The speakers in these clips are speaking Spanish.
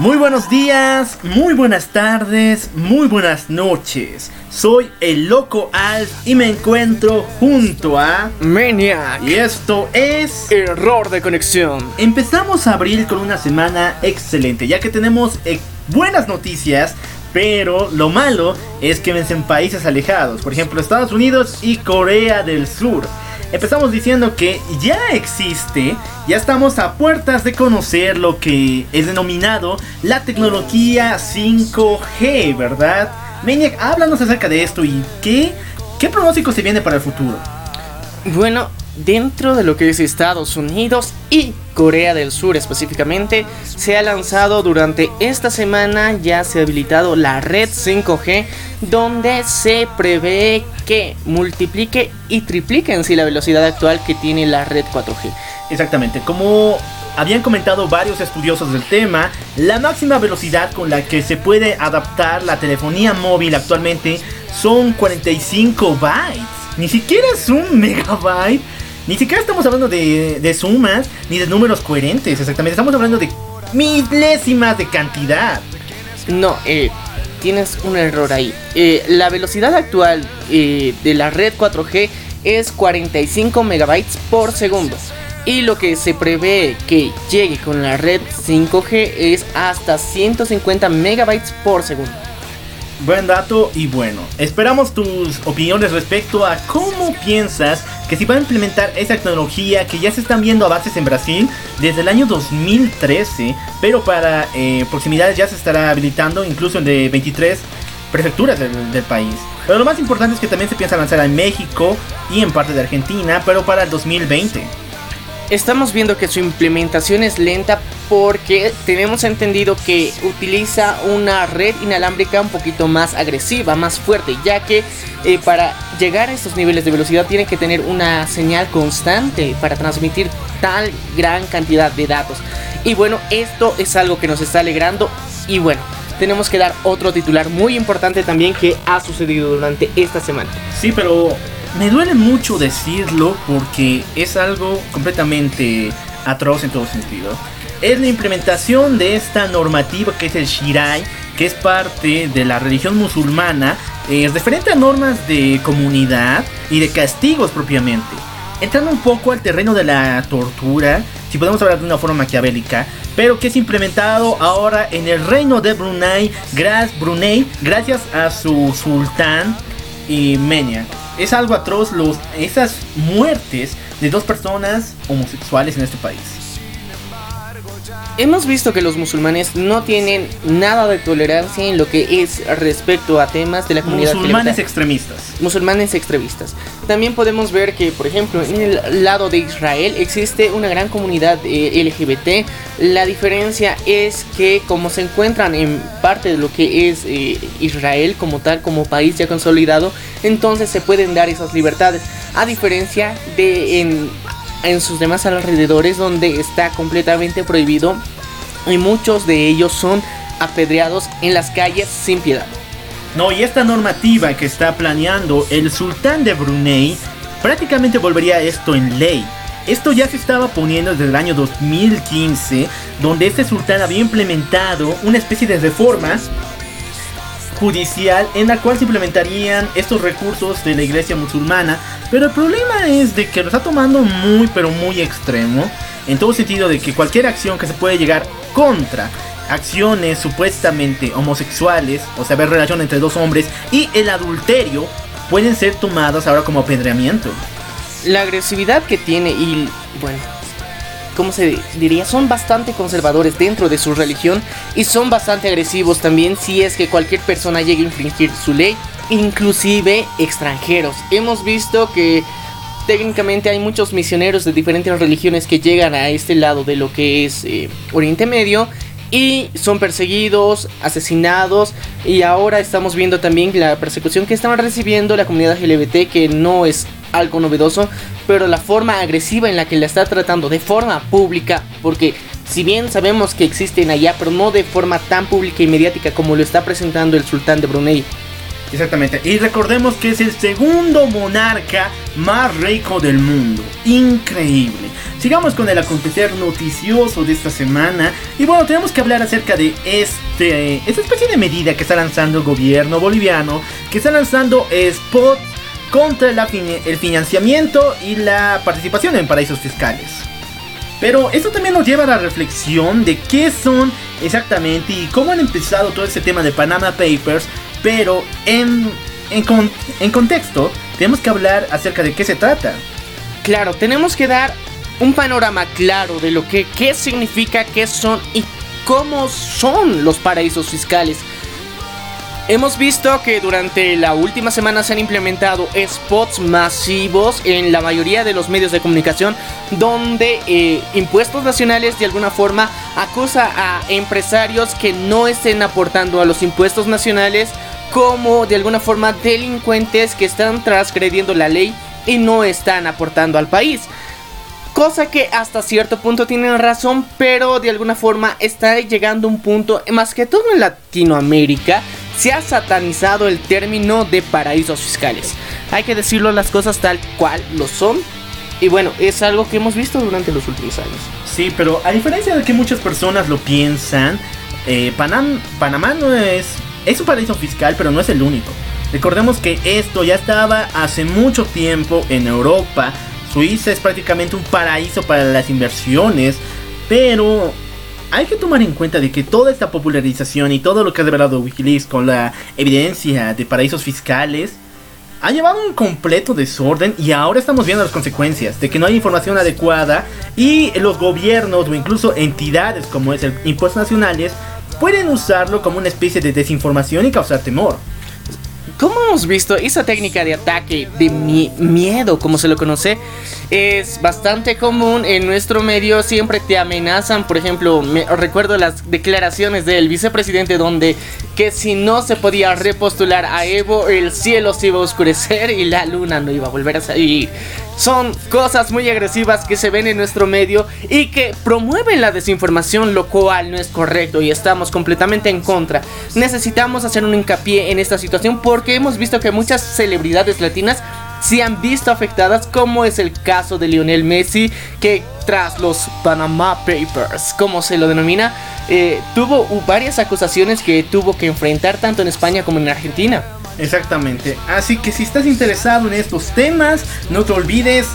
Muy buenos días, muy buenas tardes, muy buenas noches. Soy el Loco Alf y me encuentro junto a Maniac. Y esto es Error de conexión. Empezamos abril con una semana excelente, ya que tenemos eh, buenas noticias, pero lo malo es que ven en países alejados, por ejemplo Estados Unidos y Corea del Sur. Empezamos diciendo que ya existe, ya estamos a puertas de conocer lo que es denominado la tecnología 5G, ¿verdad? Maniac, háblanos acerca de esto y qué, qué pronóstico se viene para el futuro. Bueno, dentro de lo que es Estados Unidos y Corea del Sur específicamente, se ha lanzado durante esta semana, ya se ha habilitado la red 5G, donde se prevé que multiplique y triplique en sí la velocidad actual que tiene la red 4G. Exactamente, como habían comentado varios estudiosos del tema, la máxima velocidad con la que se puede adaptar la telefonía móvil actualmente son 45 bytes. Ni siquiera es un megabyte ni siquiera estamos hablando de, sumas ni de números coherentes, exactamente. Estamos hablando de milésimas de cantidad. No, eh, tienes un error ahí. Eh, la velocidad actual eh, de la red 4G es 45 megabytes por segundo. Y lo que se prevé que llegue con la red 5G es hasta 150 megabytes por segundo. Buen dato y bueno, esperamos tus opiniones respecto a cómo piensas que si va a implementar esa tecnología que ya se están viendo avances en Brasil desde el año 2013, pero para eh, proximidades ya se estará habilitando incluso en de 23 prefecturas del, del, país. Pero lo más importante es que también se piensa lanzar en México y en parte de Argentina, pero para el 2020 estamos viendo que su implementación es lenta porque tenemos entendido que utiliza una red inalámbrica un poquito más agresiva, más fuerte, ya que eh, para llegar a estos niveles de velocidad tiene que tener una señal constante para transmitir tal gran cantidad de datos. Y bueno, esto es algo que nos está alegrando y bueno. Tenemos que dar otro titular muy importante también que ha sucedido durante esta semana. Sí, pero me duele mucho decirlo porque es algo completamente atroz en todo sentido. Es la implementación de esta normativa que es el Shirai, que es parte de la religión musulmana, es referente a normas de comunidad y de castigos propiamente. Entrando un poco al terreno de la tortura, si podemos hablar de una forma maquiavélica, pero que es implementado ahora en el reino de Brunei, Brunei gracias a su sultán y Menia es algo atroz los, esas muertes de dos personas homosexuales en este país. Hemos visto que los musulmanes no tienen nada de tolerancia en lo que es respecto a temas de la comunidad musulmanes extremistas. Musulmanes extremistas. También podemos ver que, por ejemplo, en el lado de Israel existe una gran comunidad eh, LGBT. La diferencia es que como se encuentran en parte de lo que es eh, Israel como tal, como país ya consolidado, entonces se pueden dar esas libertades. A diferencia de en en sus demás alrededores donde está completamente prohibido y muchos de ellos son apedreados en las calles sin piedad. No, y esta normativa que está planeando el sultán de Brunei prácticamente volvería esto en ley. Esto ya se estaba poniendo desde el año 2015, donde este sultán había implementado una especie de reforma judicial en la cual se implementarían estos recursos de la iglesia musulmana. Pero el problema es de que lo está tomando muy pero muy extremo. En todo sentido de que cualquier acción que se puede llegar contra acciones supuestamente homosexuales, o sea, ver relación entre dos hombres y el adulterio pueden ser tomadas ahora como apedreamiento. La agresividad que tiene y, bueno, ¿cómo se diría? Son bastante conservadores dentro de su religión y son bastante agresivos también si es que cualquier persona llegue a infringir su ley, inclusive extranjeros. Hemos visto que técnicamente hay muchos misioneros de diferentes religiones que llegan a este lado de lo que es eh, Oriente Medio y son perseguidos, asesinados y ahora estamos viendo también la persecución que están recibiendo la comunidad LGBT que no es algo novedoso, pero la forma agresiva en la que la está tratando de forma pública, porque si bien sabemos que existen allá, pero no de forma tan pública y mediática como lo está presentando el sultán de Brunei. Exactamente. Y recordemos que es el segundo monarca más rico del mundo. Increíble. Sigamos con el acontecer noticioso de esta semana. Y bueno, tenemos que hablar acerca de este, esta especie de medida que está lanzando el gobierno boliviano. Que está lanzando spots contra el financiamiento y la participación en paraísos fiscales. Pero esto también nos lleva a la reflexión de qué son exactamente y cómo han empezado todo este tema de Panama Papers pero en, en, contexto, tenemos que hablar acerca de qué se trata. Claro, tenemos que dar un panorama claro de lo que qué significa, qué son y cómo son los paraísos fiscales. Hemos visto que durante la última semana se han implementado spots masivos en la mayoría de los medios de comunicación donde eh, impuestos nacionales de alguna forma acusa a empresarios que no estén aportando a los impuestos nacionales como de alguna forma delincuentes que están transgrediendo la ley y no están aportando al país. Cosa que hasta cierto punto tienen razón, pero de alguna forma está llegando un punto, más que todo en Latinoamérica, se ha satanizado el término de paraísos fiscales. Hay que decirlo las cosas tal cual lo son. Y bueno, es algo que hemos visto durante los últimos años. Sí, pero a diferencia de que muchas personas lo piensan, eh, Panamá no es es un paraíso fiscal, pero no es el único. Recordemos que esto ya estaba hace mucho tiempo en Europa. Suiza es prácticamente un paraíso para las inversiones, pero hay que tomar en cuenta de que toda esta popularización y todo lo que ha revelado Wikileaks con la evidencia de paraísos fiscales ha llevado un completo desorden y ahora estamos viendo las consecuencias de que no hay información adecuada y los gobiernos o incluso entidades como es el Impuestos Nacionales pueden usarlo como una especie de desinformación y causar temor. Como hemos visto, esa técnica de ataque de miedo, como se lo conoce, es bastante común en nuestro medio. Siempre te amenazan, por ejemplo, me, recuerdo las declaraciones del vicepresidente donde que si no se podía repostular a Evo, el cielo se iba a oscurecer y la luna no iba a volver a salir. Son cosas muy agresivas que se ven en nuestro medio y que promueven la desinformación, lo cual no es correcto y estamos completamente en contra. Necesitamos hacer un hincapié en esta situación porque hemos visto que muchas celebridades latinas se han visto afectadas, como es el caso de Lionel Messi, que tras los Panama Papers, como se lo denomina, eh, tuvo varias acusaciones que tuvo que enfrentar tanto en España como en Argentina. Exactamente, así que si estás interesado en estos temas, no te olvides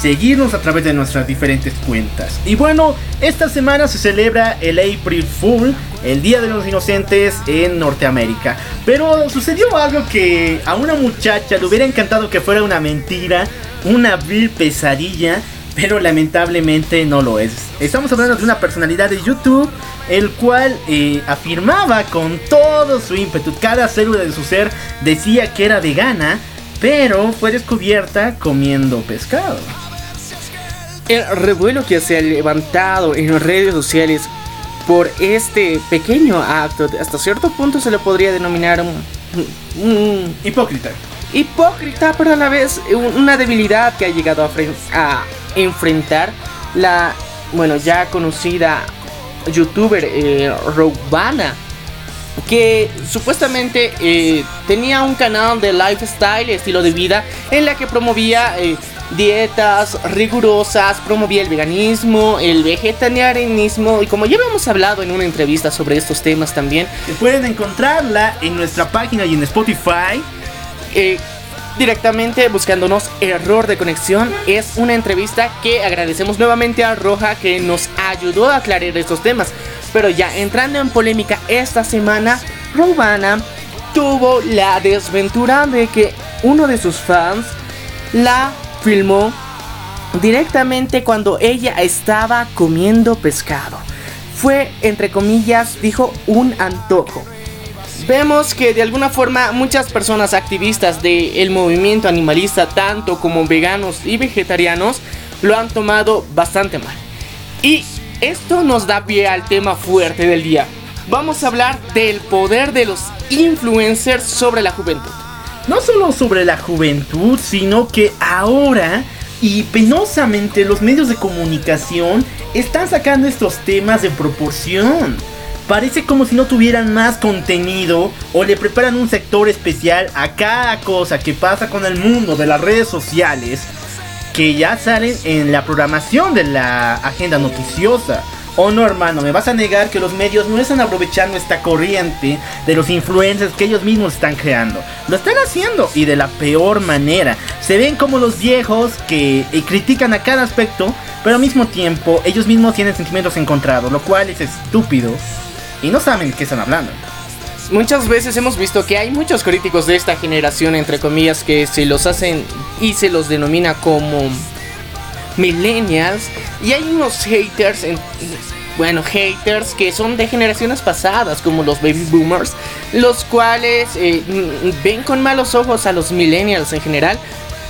seguirnos a través de nuestras diferentes cuentas. Y bueno, esta semana se celebra el April Fool, el Día de los Inocentes en Norteamérica. Pero sucedió algo que a una muchacha le hubiera encantado que fuera una mentira, una vil pesadilla, pero lamentablemente no lo es. Estamos hablando de una personalidad de YouTube, el cual eh, afirmaba con todo su ímpetu, cada célula de su ser decía que era vegana, pero fue descubierta comiendo pescado. El revuelo que se ha levantado en las redes sociales por este pequeño acto, hasta cierto punto se le podría denominar un, hipócrita. Hipócrita, pero a la vez una debilidad que ha llegado a, enfrentar la, bueno, ya conocida youtuber eh, que supuestamente eh, tenía un canal de lifestyle, estilo de vida, en la que promovía eh, dietas rigurosas, promovía el veganismo, el vegetarianismo y como ya habíamos hablado en una entrevista sobre estos temas también. Pueden encontrarla en nuestra página y en Spotify. Eh, directamente buscándonos error de conexión. Es una entrevista que agradecemos nuevamente a Roja que nos ayudó a aclarar estos temas. Pero ya entrando en polémica esta semana, Robana tuvo la desventura de que uno de sus fans la filmó directamente cuando ella estaba comiendo pescado. Fue, entre comillas, dijo un antojo. Vemos que de alguna forma muchas personas activistas del movimiento animalista, tanto como veganos y vegetarianos, lo han tomado bastante mal. Y esto nos da pie al tema fuerte del día. Vamos a hablar del poder de los influencers sobre la juventud. No solo sobre la juventud, sino que ahora y penosamente los medios de comunicación están sacando estos temas de proporción. Parece como si no tuvieran más contenido o le preparan un sector especial a cada cosa que pasa con el mundo de las redes sociales que ya salen en la programación de la agenda noticiosa. O no, hermano, me vas a negar que los medios no están aprovechando esta corriente de los influencers que ellos mismos están creando. Lo están haciendo y de la peor manera. Se ven como los viejos que eh, critican a cada aspecto, pero al mismo tiempo ellos mismos tienen sentimientos encontrados, lo cual es estúpido y no saben de qué están hablando. Muchas veces hemos visto que hay muchos críticos de esta generación, entre comillas, que se los hacen y se los denomina como millennials y hay unos haters, bueno, haters que son de generaciones pasadas, como los baby boomers, los cuales eh, ven con malos ojos a los millennials en general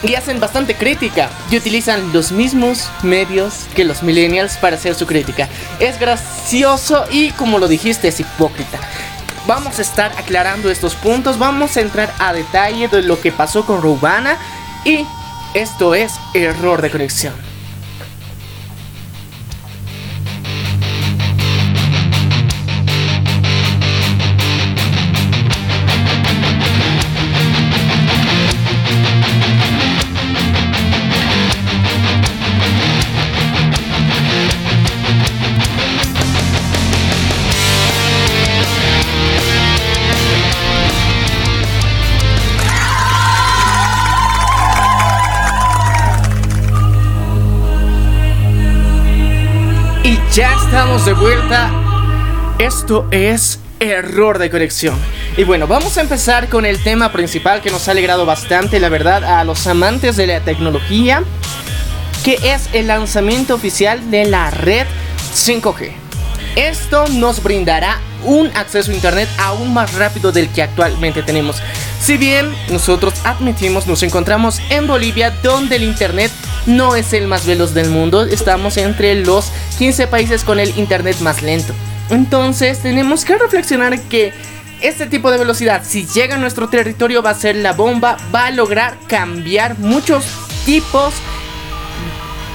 y hacen bastante crítica y utilizan los mismos medios que los millennials para hacer su crítica. Es gracioso y como lo dijiste es hipócrita. Vamos a estar aclarando estos puntos, vamos a entrar a detalle de lo que pasó con Rubana y esto es error de conexión. Estamos de vuelta. Esto es error de conexión. Y bueno, vamos a empezar con el tema principal que nos ha alegrado bastante, la verdad, a los amantes de la tecnología, que es el lanzamiento oficial de la red 5G. Esto nos brindará un acceso a internet aún más rápido del que actualmente tenemos. Si bien nosotros admitimos nos encontramos en Bolivia donde el internet no es el más veloz del mundo, estamos entre los 15 países con el internet más lento. Entonces tenemos que reflexionar que este tipo de velocidad, si llega a nuestro territorio, va a ser la bomba, va a lograr cambiar muchos tipos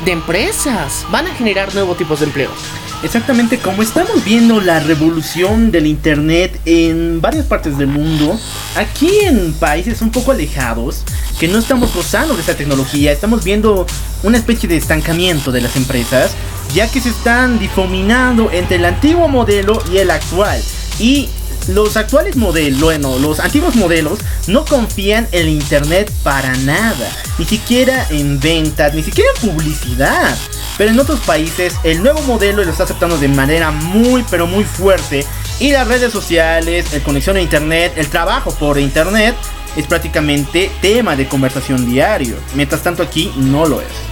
de empresas, van a generar nuevos tipos de empleos. Exactamente como estamos viendo la revolución del Internet en varias partes del mundo, aquí en países un poco alejados, que no estamos gozando de esta tecnología, estamos viendo una especie de estancamiento de las empresas, ya que se están difuminando entre el antiguo modelo y el actual. Y los actuales modelos, bueno, los antiguos modelos no confían en internet para nada, ni siquiera en ventas, ni siquiera en publicidad. Pero en otros países el nuevo modelo lo está aceptando de manera muy pero muy fuerte y las redes sociales, el conexión a internet, el trabajo por internet es prácticamente tema de conversación diario. Mientras tanto aquí no lo es.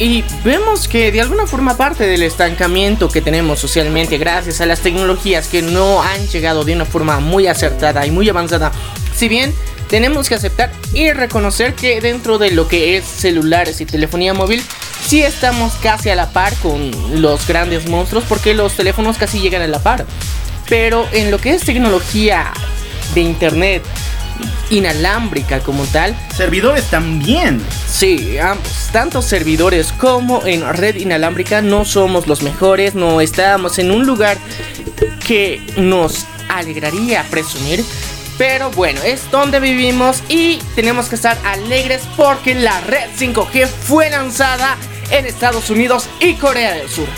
Y vemos que de alguna forma parte del estancamiento que tenemos socialmente gracias a las tecnologías que no han llegado de una forma muy acertada y muy avanzada, si bien tenemos que aceptar y reconocer que dentro de lo que es celulares y telefonía móvil, sí estamos casi a la par con los grandes monstruos porque los teléfonos casi llegan a la par. Pero en lo que es tecnología de internet, inalámbrica como tal. Servidores también. Sí, ambos. Tanto servidores como en red inalámbrica no somos los mejores, no estamos en un lugar que nos alegraría presumir. Pero bueno, es donde vivimos y tenemos que estar alegres porque la red 5G fue lanzada en Estados Unidos y Corea del Sur.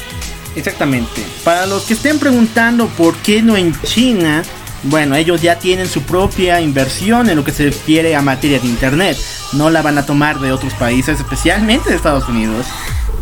Exactamente. Para los que estén preguntando por qué no en China, bueno, ellos ya tienen su propia inversión en lo que se refiere a materia de internet. No la van a tomar de otros países, especialmente de Estados Unidos.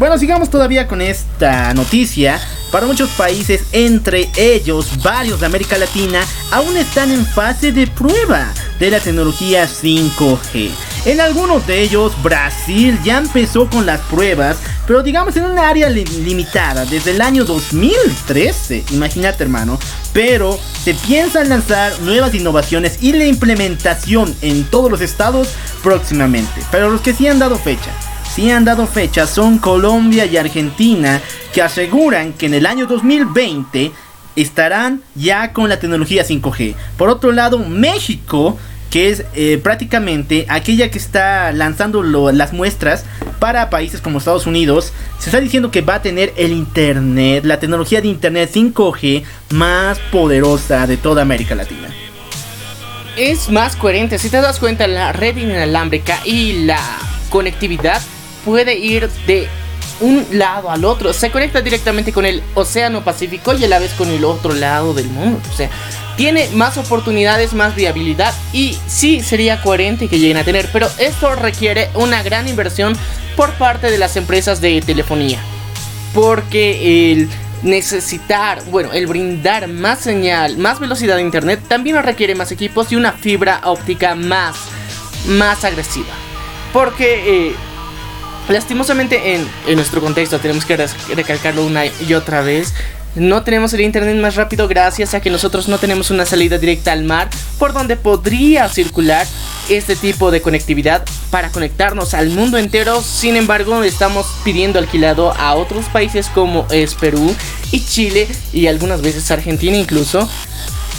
Bueno, sigamos todavía con esta noticia. Para muchos países, entre ellos varios de América Latina, aún están en fase de prueba de la tecnología 5G. En algunos de ellos, Brasil ya empezó con las pruebas, pero digamos en un área limitada, desde el año 2013, imagínate hermano. Pero se piensan lanzar nuevas innovaciones y la implementación en todos los estados próximamente. Pero los que sí han dado fecha, sí han dado fecha son Colombia y Argentina, que aseguran que en el año 2020 estarán ya con la tecnología 5G. Por otro lado, México que es eh, prácticamente aquella que está lanzando las muestras para países como Estados Unidos. Se está diciendo que va a tener el Internet, la tecnología de Internet 5G más poderosa de toda América Latina. Es más coherente, si te das cuenta, la red inalámbrica y la conectividad puede ir de un lado al otro. Se conecta directamente con el Océano Pacífico y a la vez con el otro lado del mundo. O sea, tiene más oportunidades, más viabilidad y sí sería coherente que lleguen a tener, pero esto requiere una gran inversión por parte de las empresas de telefonía. Porque el necesitar, bueno, el brindar más señal, más velocidad de internet también requiere más equipos y una fibra óptica más, más agresiva. Porque eh, lastimosamente en, en, nuestro contexto tenemos que recalcarlo una y otra vez no tenemos el internet más rápido gracias a que nosotros no tenemos una salida directa al mar por donde podría circular este tipo de conectividad para conectarnos al mundo entero. Sin embargo, estamos pidiendo alquilado a otros países como es Perú y Chile y algunas veces Argentina incluso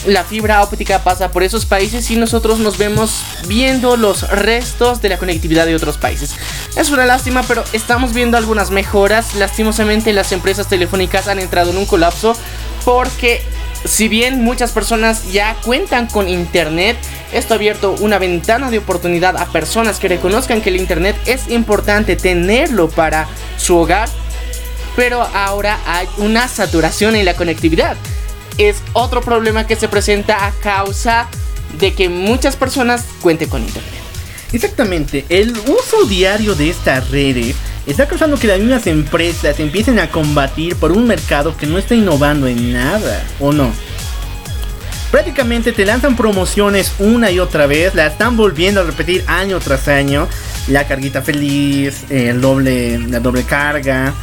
la fibra óptica pasa por esos países y nosotros nos vemos viendo los restos de la conectividad de otros países. Es una lástima, pero estamos viendo algunas mejoras. Lastimosamente las empresas telefónicas han entrado en un colapso porque si bien muchas personas ya cuentan con internet, esto ha abierto una ventana de oportunidad a personas que reconozcan que el internet es importante tenerlo para su hogar, pero ahora hay una saturación en la conectividad es otro problema que se presenta a causa de que muchas personas cuenten con internet. Exactamente, el uso diario de estas redes está causando que las mismas empresas empiecen a combatir por un mercado que no está innovando en nada, ¿o no? Prácticamente te lanzan promociones una y otra vez, la están volviendo a repetir año tras año. La carguita feliz, el doble, la doble carga,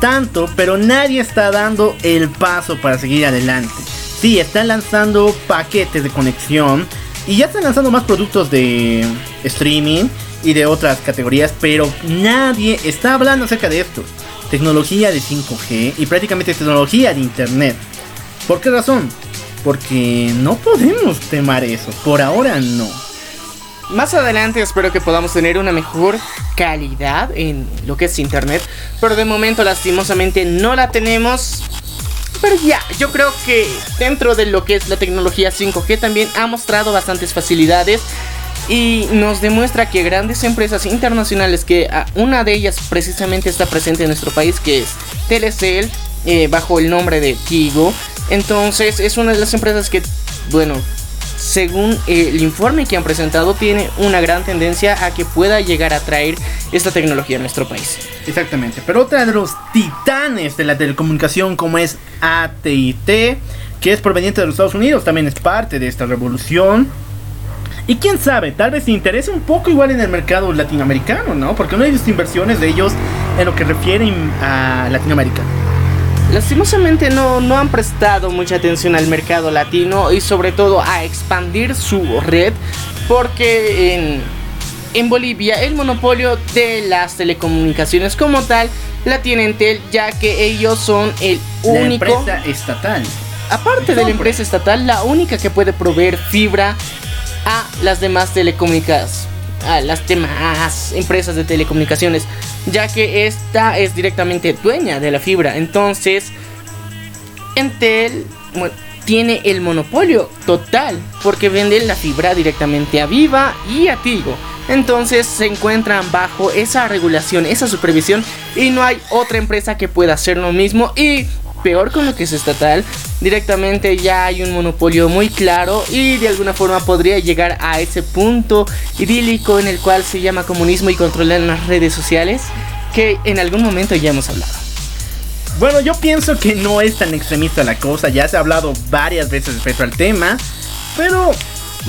tanto, pero nadie está dando el paso para seguir adelante. Sí, están lanzando paquetes de conexión y ya están lanzando más productos de streaming y de otras categorías, pero nadie está hablando acerca de esto. Tecnología de 5G y prácticamente tecnología de Internet. ¿Por qué razón? Porque no podemos temar eso, por ahora no. Más adelante espero que podamos tener una mejor calidad en lo que es internet. Pero de momento lastimosamente no la tenemos. Pero ya, yo creo que dentro de lo que es la tecnología 5G también ha mostrado bastantes facilidades. Y nos demuestra que grandes empresas internacionales, que una de ellas precisamente está presente en nuestro país, que es Telecel, eh, bajo el nombre de Tigo. Entonces es una de las empresas que, bueno, según el informe que han presentado, tiene una gran tendencia a que pueda llegar a traer esta tecnología a nuestro país. Exactamente, pero otra de los titanes de la telecomunicación como es AT&T, que es proveniente de los Estados Unidos, también es parte de esta revolución. Y quién sabe, tal vez se interese un poco igual en el mercado latinoamericano, ¿no? Porque no hay inversiones de ellos en lo que refieren a Latinoamérica. Lastimosamente no, no han prestado mucha atención al mercado latino y sobre todo a expandir su red porque en, en Bolivia el monopolio de las telecomunicaciones como tal la tiene Entel ya que ellos son el único... La empresa estatal. Aparte de la empresa estatal, la única que puede proveer fibra a las demás telecomunicaciones a las demás empresas de telecomunicaciones, ya que esta es directamente dueña de la fibra. Entonces, Entel tiene el monopolio total porque venden la fibra directamente a Viva y a Tigo. Entonces se encuentran bajo esa regulación, esa supervisión y no hay otra empresa que pueda hacer lo mismo y peor con lo que es estatal, directamente ya hay un monopolio muy claro y de alguna forma podría llegar a ese punto idílico en el cual se llama comunismo y controlan las redes sociales que en algún momento ya hemos hablado. Bueno, yo pienso que no es tan extremista la cosa, ya se ha hablado varias veces respecto al tema, pero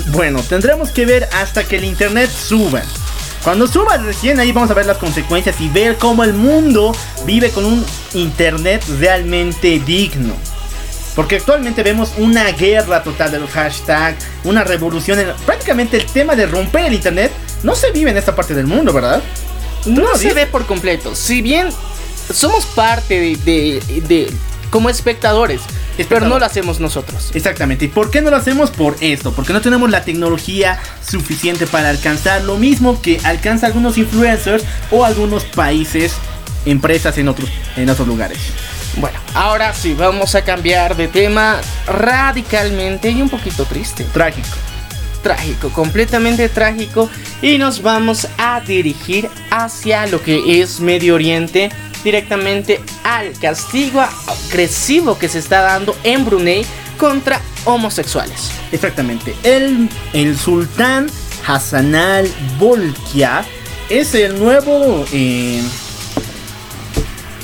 bueno, tendremos que ver hasta que el internet suba. Cuando suba recién ahí vamos a ver las consecuencias y ver cómo el mundo vive con un internet realmente digno. Porque actualmente vemos una guerra total de los hashtags, una revolución. En, prácticamente el tema de romper el internet no se vive en esta parte del mundo, ¿verdad? No, se ve por completo. Si bien somos parte de, de, como espectadores, pero no lo hacemos nosotros. Exactamente. ¿Y por qué no lo hacemos? Por esto. Porque no tenemos la tecnología suficiente para alcanzar lo mismo que alcanza algunos influencers o algunos países, empresas en otros, en otros lugares. Bueno, ahora sí, vamos a cambiar de tema radicalmente y un poquito triste. Trágico. Trágico, completamente trágico. Y nos vamos a dirigir hacia lo que es Medio Oriente, directamente al castigo agresivo que se está dando en Brunei contra homosexuales. Exactamente. El, el sultán Hassanal Bolkiah es el nuevo... Eh,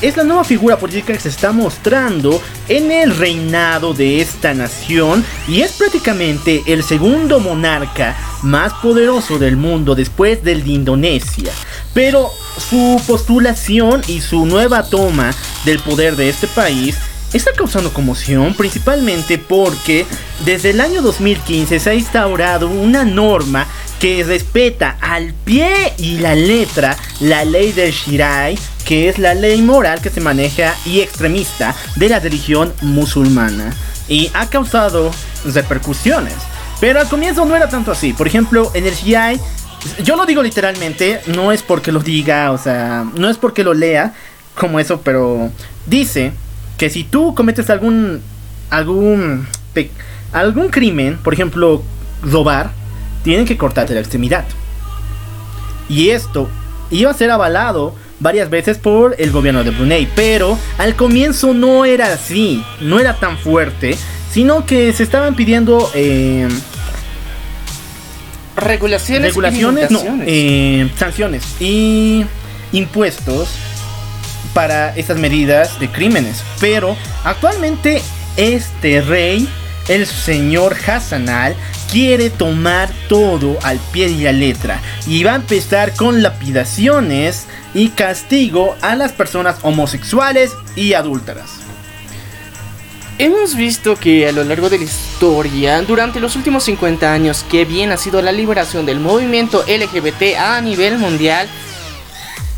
es la nueva figura política que se está mostrando en el reinado de esta nación y es prácticamente el segundo monarca más poderoso del mundo después del de Indonesia. Pero su postulación y su nueva toma del poder de este país está causando conmoción principalmente porque desde el año 2015 se ha instaurado una norma que respeta al pie y la letra la ley del Shirai, que es la ley moral que se maneja y extremista de la religión musulmana. Y ha causado repercusiones. Pero al comienzo no era tanto así. Por ejemplo, en el Shirai, yo lo digo literalmente, no es porque lo diga, o sea, no es porque lo lea como eso, pero dice que si tú cometes algún algún algún crimen, por ejemplo, robar, tienen que cortarte la extremidad. Y esto iba a ser avalado varias veces por el gobierno de Brunei, pero al comienzo no era así, no era tan fuerte, sino que se estaban pidiendo eh, regulaciones, regulaciones no, eh, sanciones y impuestos para estas medidas de crímenes. Pero actualmente este rey, el señor Hassanal, quiere tomar todo al pie y la letra y va a empezar con lapidaciones y castigo a las personas homosexuales y adúlteras. Hemos visto que a lo largo de la historia, durante los últimos 50 años, que bien ha sido la liberación del movimiento LGBT a nivel mundial,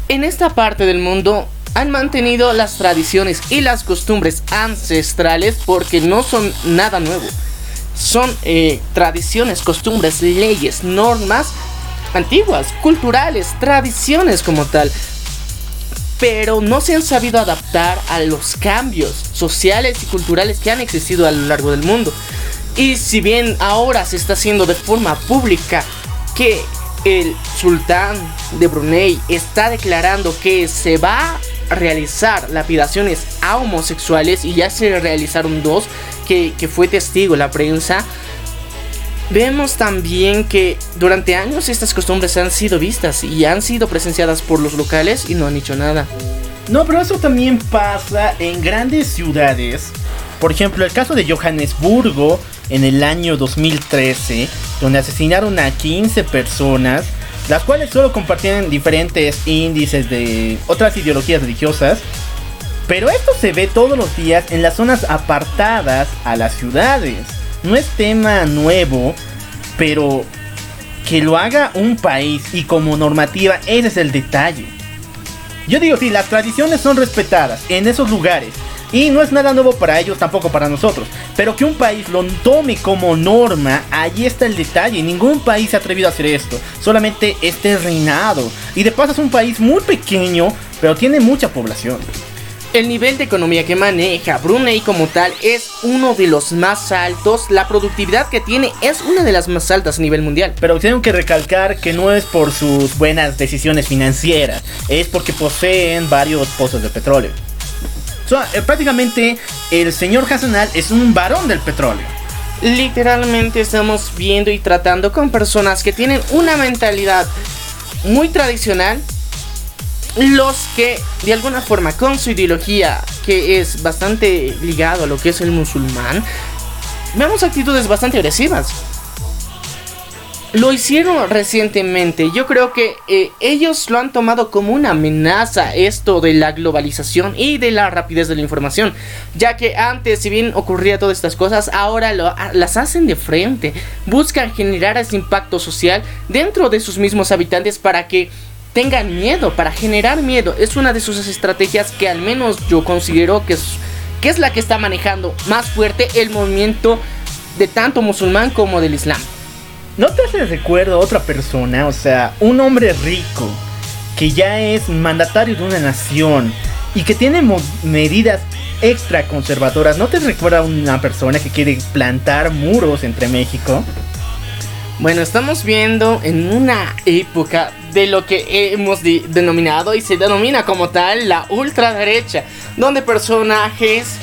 en esta parte del mundo han mantenido las tradiciones y las costumbres ancestrales porque no son nada nuevo son eh, tradiciones, costumbres, leyes, normas antiguas, culturales, tradiciones como tal. Pero no se han sabido adaptar a los cambios sociales y culturales que han existido a lo largo del mundo. Y si bien ahora se está haciendo de forma pública que el sultán de Brunei está declarando que se va realizar lapidaciones a homosexuales y ya se realizaron dos, que, fue testigo la prensa, Vemos también que durante años estas costumbres han sido vistas y han sido presenciadas por los locales y no han hecho nada. No, pero eso también pasa en grandes ciudades. Por ejemplo, el caso de Johannesburgo en el año 2013, donde asesinaron a 15 personas, las cuales solo compartían diferentes índices de otras ideologías religiosas. Pero esto se ve todos los días en las zonas apartadas a las ciudades. No es tema nuevo, pero que lo haga un país y como normativa, ese es el detalle. Yo digo, sí, las tradiciones son respetadas en esos lugares. Y no es nada nuevo para ellos, tampoco para nosotros. Pero que un país lo tome como norma, ahí está el detalle. Ningún país se ha atrevido a hacer esto. Solamente este reinado. Y de paso es un país muy pequeño, pero tiene mucha población. El nivel de economía que maneja Brunei como tal es uno de los más altos. La productividad que tiene es una de las más altas a nivel mundial. Pero tengo que recalcar que no es por sus buenas decisiones financieras, es porque poseen varios pozos de petróleo. Eh, prácticamente el señor Hassanal es un varón del petróleo. Literalmente estamos viendo y tratando con personas que tienen una mentalidad muy tradicional los que de alguna forma con su ideología que es bastante ligado a lo que es el musulmán, vemos actitudes bastante agresivas. Lo hicieron recientemente. Yo creo que eh, ellos lo han tomado como una amenaza esto de la globalización y de la rapidez de la información. Ya que antes, si bien ocurría todas estas cosas, ahora lo, las hacen de frente. Buscan generar ese impacto social dentro de sus mismos habitantes para que tengan miedo, para generar miedo. Es una de sus estrategias que al menos yo considero que es la que está manejando más fuerte el movimiento de tanto musulmán como del islam. ¿No te hace recuerdo a otra persona? O sea, un hombre rico que ya es mandatario de una nación y que tiene medidas extra conservadoras. ¿No te recuerda a una persona que quiere plantar muros entre México? Bueno, estamos viendo en una época de lo que hemos denominado y se denomina como tal la ultraderecha, donde personajes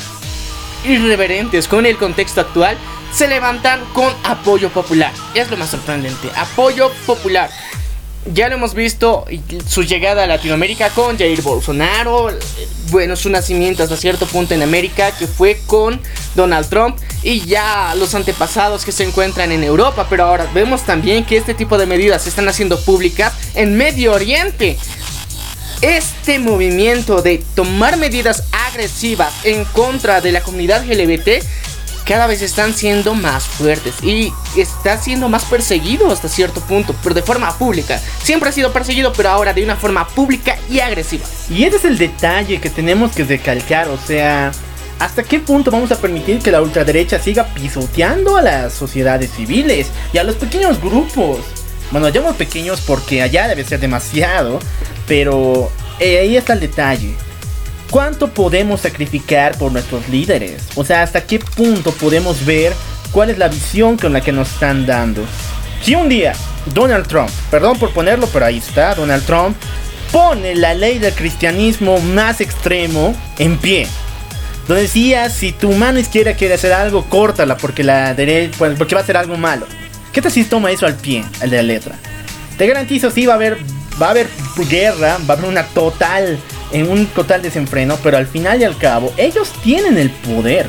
irreverentes con el contexto actual se levantan con apoyo popular. Es lo más sorprendente. Apoyo popular. Ya lo hemos visto su llegada a Latinoamérica con Jair Bolsonaro, bueno, su nacimiento hasta cierto punto en América que fue con Donald Trump y ya los antepasados que se encuentran en Europa, pero ahora vemos también que este tipo de medidas se están haciendo públicas en Medio Oriente. Este movimiento de tomar medidas agresivas en contra de la comunidad LGBT cada vez están siendo más fuertes y está siendo más perseguido hasta cierto punto, pero de forma pública. Siempre ha sido perseguido, pero ahora de una forma pública y agresiva. Y ese es el detalle que tenemos que recalcar, o sea, ¿hasta qué punto vamos a permitir que la ultraderecha siga pisoteando a las sociedades civiles y a los pequeños grupos? Bueno, llamo pequeños porque allá debe ser demasiado, pero eh, ahí está el detalle. ¿Cuánto podemos sacrificar por nuestros líderes? O sea, ¿hasta qué punto podemos ver cuál es la visión con la que nos están dando? Si un día Donald Trump, perdón por ponerlo, pero ahí está, Donald Trump pone la ley del cristianismo más extremo en pie. Donde decía, si tu mano izquierda quiere hacer algo, córtala porque va a ser algo malo. ¿Qué tal si toma eso al pie, el de la letra? Te garantizo, sí va a haber, va a haber guerra, va a haber una total en un total desenfreno, pero al final y al cabo, ellos tienen el poder.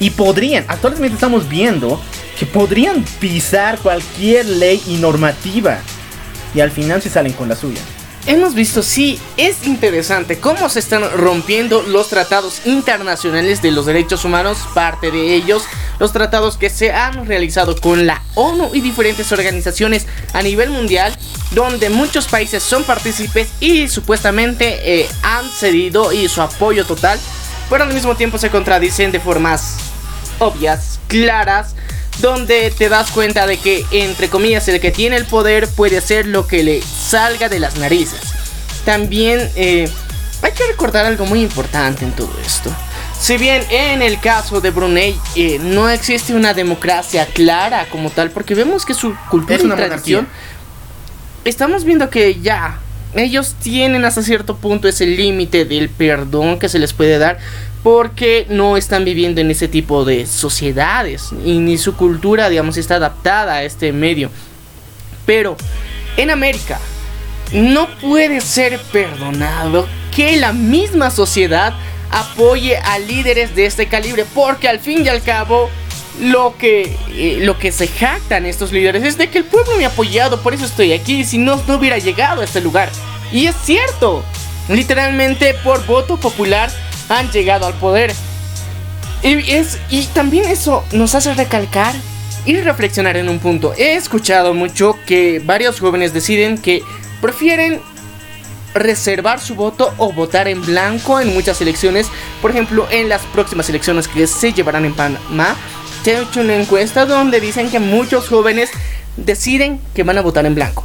Y podrían, actualmente estamos viendo que podrían pisar cualquier ley y normativa. Y al final se salen con la suya. Hemos visto, sí, es interesante cómo se están rompiendo los tratados internacionales de los derechos humanos, parte de ellos, los tratados que se han realizado con la ONU y diferentes organizaciones a nivel mundial, donde muchos países son partícipes y supuestamente eh, han cedido y su apoyo total, pero al mismo tiempo se contradicen de formas obvias, claras, donde te das cuenta de que, entre comillas, el que tiene el poder puede hacer lo que le salga de las narices. También eh, hay que recordar algo muy importante en todo esto. Si bien en el caso de Brunei eh, no existe una democracia clara como tal, porque vemos que su cultura es una tradición, estamos viendo que ya ellos tienen hasta cierto punto ese límite del perdón que se les puede dar porque no están viviendo en ese tipo de sociedades y ni su cultura, digamos, está adaptada a este medio. Pero en América no puede ser perdonado que la misma sociedad apoye a líderes de este calibre, porque al fin y al cabo lo que, eh, lo que se jactan estos líderes es de que el pueblo me ha apoyado, por eso estoy aquí, si no, no hubiera llegado a este lugar. Y es cierto, literalmente por voto popular han llegado al poder. Y, también eso nos hace recalcar y reflexionar en un punto. He escuchado mucho que varios jóvenes deciden que prefieren reservar su voto o votar en blanco en muchas elecciones. Por ejemplo, en las próximas elecciones que se llevarán en Panamá, se ha hecho una encuesta donde dicen que muchos jóvenes deciden que van a votar en blanco.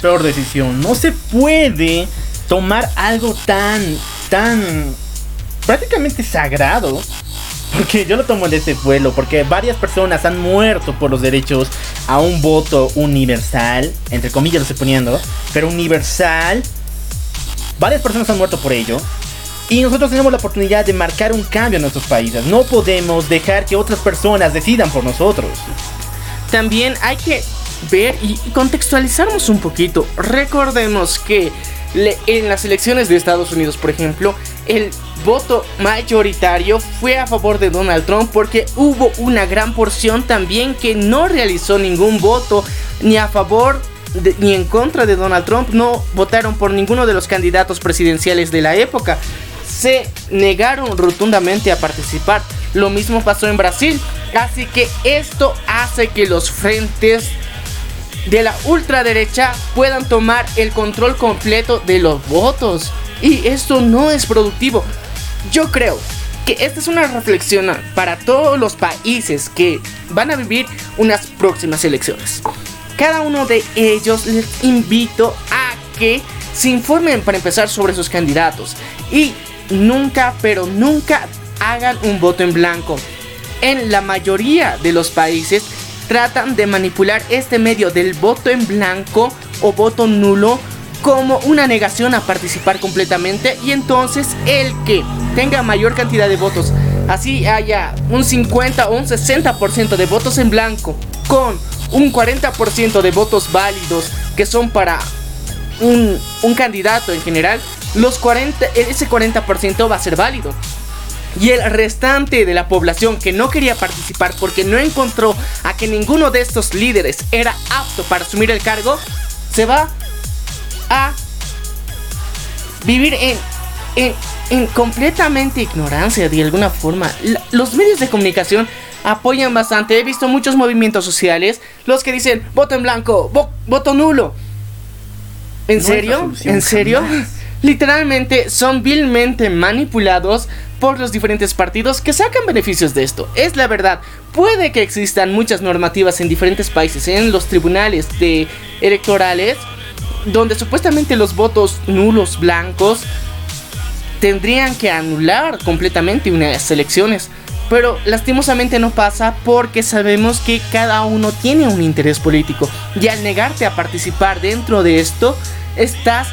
Peor decisión, no se puede tomar algo tan, tan prácticamente sagrado. Porque yo lo tomo de ese vuelo, porque varias personas han muerto por los derechos a un voto universal, entre comillas lo estoy poniendo, pero universal. Varias personas han muerto por ello. Y nosotros tenemos la oportunidad de marcar un cambio en nuestros países. No podemos dejar que otras personas decidan por nosotros. También hay que ver y contextualizarnos un poquito. Recordemos que en las elecciones de Estados Unidos, por ejemplo, el voto mayoritario fue a favor de Donald Trump porque hubo una gran porción también que no realizó ningún voto ni a favor ni en contra de Donald Trump, no votaron por ninguno de los candidatos presidenciales de la época. Se negaron rotundamente a participar. Lo mismo pasó en Brasil. Así que esto hace que los frentes de la ultraderecha puedan tomar el control completo de los votos. Y esto no es productivo. Yo creo que esta es una reflexión para todos los países que van a vivir unas próximas elecciones. Cada uno de ellos les invito a que se informen para empezar sobre sus candidatos. Y nunca, pero nunca hagan un voto en blanco. En la mayoría de los países tratan de manipular este medio del voto en blanco o voto nulo como una negación a participar completamente y entonces el que tenga mayor cantidad de votos, así haya un 50 o un 60% de votos en blanco con un 40% de votos válidos que son para un, un candidato en general, los 40, ese 40% va a ser válido. Y el restante de la población que no quería participar porque no encontró a que ninguno de estos líderes era apto para asumir el cargo, se va a vivir en, en, en completamente ignorancia de alguna forma. los medios de comunicación apoyan bastante. He visto muchos movimientos sociales, los que dicen voto en blanco, voto nulo. ¿En serio? ¿En serio? Literalmente son vilmente manipulados por los diferentes partidos que sacan beneficios de esto. Es la verdad. Puede que existan muchas normativas en diferentes países, en los tribunales de electorales, donde supuestamente los votos nulos blancos tendrían que anular completamente unas elecciones. Pero lastimosamente no pasa porque sabemos que cada uno tiene un interés político. Y al negarte a participar dentro de esto, estás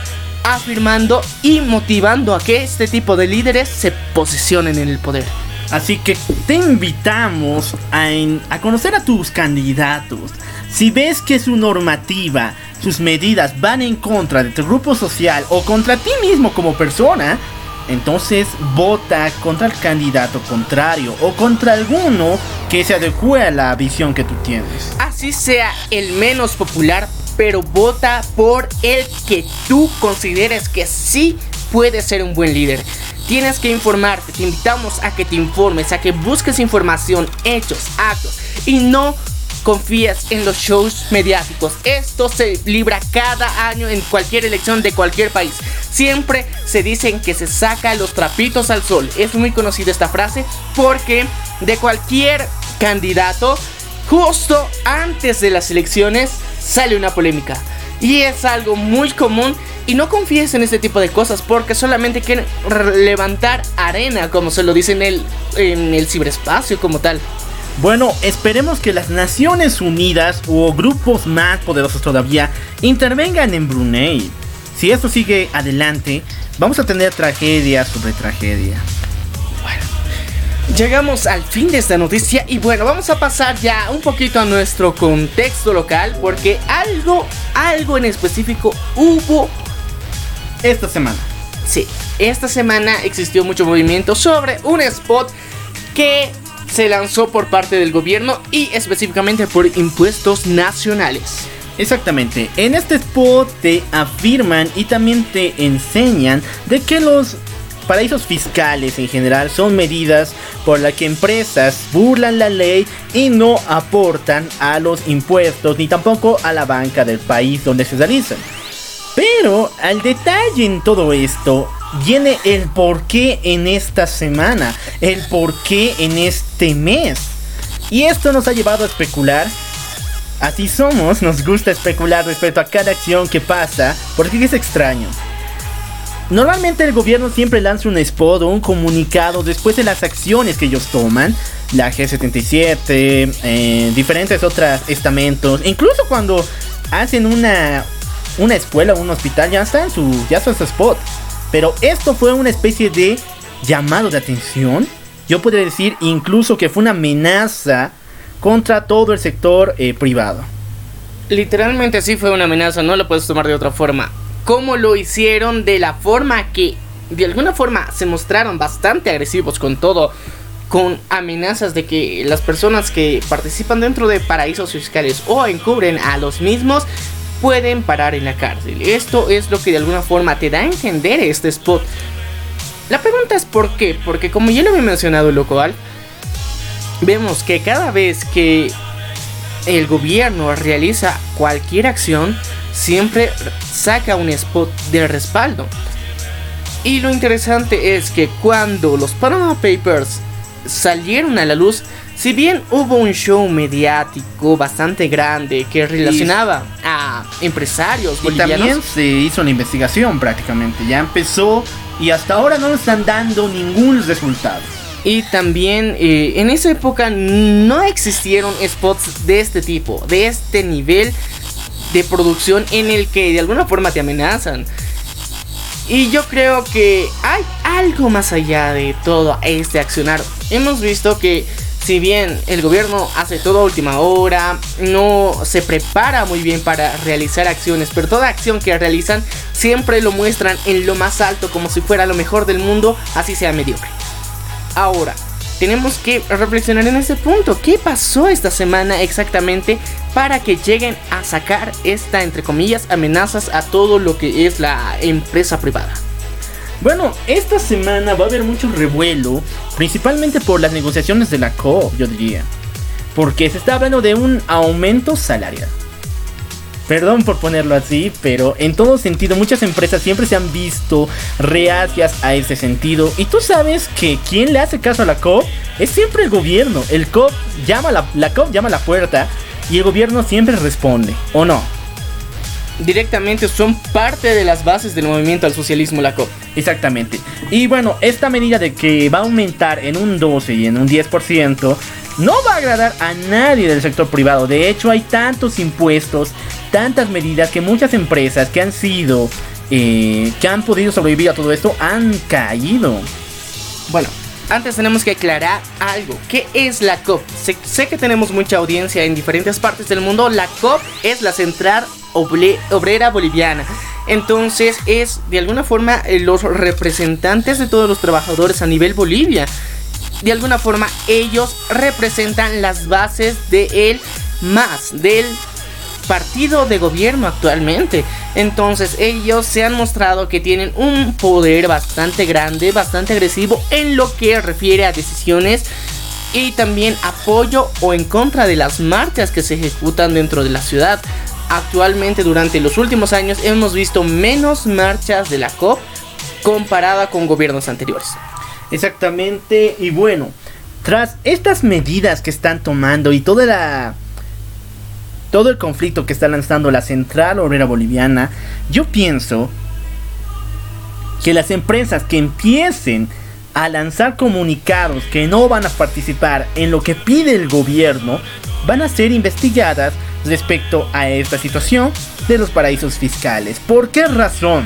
afirmando y motivando a que este tipo de líderes se posicionen en el poder. Así que te invitamos a, a, conocer a tus candidatos. Si ves que su normativa, sus medidas van en contra de tu grupo social o contra ti mismo como persona, entonces vota contra el candidato contrario o contra alguno que se adecue a la visión que tú tienes. Así sea el menos popular, pero vota por el que tú consideres que sí puede ser un buen líder. Tienes que informarte, te invitamos a que te informes, a que busques información, hechos, actos y no confías en los shows mediáticos. Esto se libra cada año en cualquier elección de cualquier país. Siempre se dicen que se saca los trapitos al sol. Es muy conocida esta frase porque de cualquier candidato, justo antes de las elecciones, sale una polémica. Y es algo muy común y no confíes en este tipo de cosas porque solamente quieren levantar arena, como se lo dice en el, en el ciberespacio como tal. Bueno, esperemos que las Naciones Unidas o grupos más poderosos todavía intervengan en Brunei. Si esto sigue adelante, vamos a tener tragedia sobre tragedia. Llegamos al fin de esta noticia y bueno, vamos a pasar ya un poquito a nuestro contexto local porque algo, algo en específico hubo esta semana. Sí, esta semana existió mucho movimiento sobre un spot que se lanzó por parte del gobierno y específicamente por impuestos nacionales. Exactamente, en este spot te afirman y también te enseñan de que los paraísos fiscales en general son medidas por las que empresas burlan la ley y no aportan a los impuestos ni tampoco a la banca del país donde se realizan. Pero al detalle en todo esto viene el por qué en esta semana, el por qué en este mes. Y esto nos ha llevado a especular. Así somos, nos gusta especular respecto a cada acción que pasa, porque es extraño. Normalmente el gobierno siempre lanza un spot o un comunicado después de las acciones que ellos toman. La G77, eh, diferentes otros estamentos. Incluso cuando hacen una, una escuela o un hospital, ya está en su, ya su spot. Pero esto fue una especie de llamado de atención. Yo podría decir incluso que fue una amenaza contra todo el sector eh, privado. Literalmente sí fue una amenaza, no lo puedes tomar de otra forma cómo lo hicieron, de la forma que de alguna forma se mostraron bastante agresivos con todo, con amenazas de que las personas que participan dentro de paraísos fiscales o encubren a los mismos pueden parar en la cárcel. Esto es lo que de alguna forma te da a entender este spot. La pregunta es por qué, porque como ya lo había mencionado el local, vemos que cada vez que el gobierno realiza cualquier acción, siempre saca un spot de respaldo. Y lo interesante es que cuando los Panama Papers salieron a la luz, si bien hubo un show mediático bastante grande que relacionaba a empresarios y también se hizo una investigación prácticamente, ya empezó y hasta ahora no están dando ningún resultado. Y también eh, en esa época no existieron spots de este tipo, de este nivel de producción en el que de alguna forma te amenazan. Y yo creo que hay algo más allá de todo este accionar. Hemos visto que si bien el gobierno hace todo a última hora, no se prepara muy bien para realizar acciones, pero toda acción que realizan siempre lo muestran en lo más alto como si fuera lo mejor del mundo, así sea mediocre. Ahora, tenemos que reflexionar en ese punto. ¿Qué pasó esta semana exactamente para que lleguen a sacar esta, entre comillas, amenazas a todo lo que es la empresa privada? Bueno, esta semana va a haber mucho revuelo, principalmente por las negociaciones de la co, yo diría. Porque se está hablando de un aumento salarial. Perdón por ponerlo así, pero en todo sentido muchas empresas siempre se han visto reacias a ese sentido. Y tú sabes que quien le hace caso a la COP es siempre el gobierno. El COP llama la, la COP llama a la puerta y el gobierno siempre responde, ¿o no? Directamente son parte de las bases del movimiento al socialismo la COP. Exactamente. Y bueno, esta medida de que va a aumentar en un 12 y en un 10% no va a agradar a nadie del sector privado. De hecho, hay tantos impuestos, tantas medidas que muchas empresas que han sido, eh, que han podido sobrevivir a todo esto, han caído. Bueno, antes tenemos que aclarar algo. ¿Qué es la COP? Sé, que tenemos mucha audiencia en diferentes partes del mundo. La COP es la Central Obrera Boliviana. Entonces es de alguna forma eh, los representantes de todos los trabajadores a nivel Bolivia de alguna forma ellos representan las bases de el más del partido de gobierno actualmente. Entonces ellos se han mostrado que tienen un poder bastante grande, bastante agresivo en lo que refiere a decisiones y también apoyo o en contra de las marchas que se ejecutan dentro de la ciudad. Actualmente durante los últimos años hemos visto menos marchas de la COP comparada con gobiernos anteriores. Exactamente, y bueno, tras estas medidas que están tomando y toda la todo el conflicto que está lanzando la Central Obrera Boliviana, yo pienso que las empresas que empiecen a lanzar comunicados que no van a participar en lo que pide el gobierno van a ser investigadas respecto a esta situación de los paraísos fiscales. ¿Por qué razón?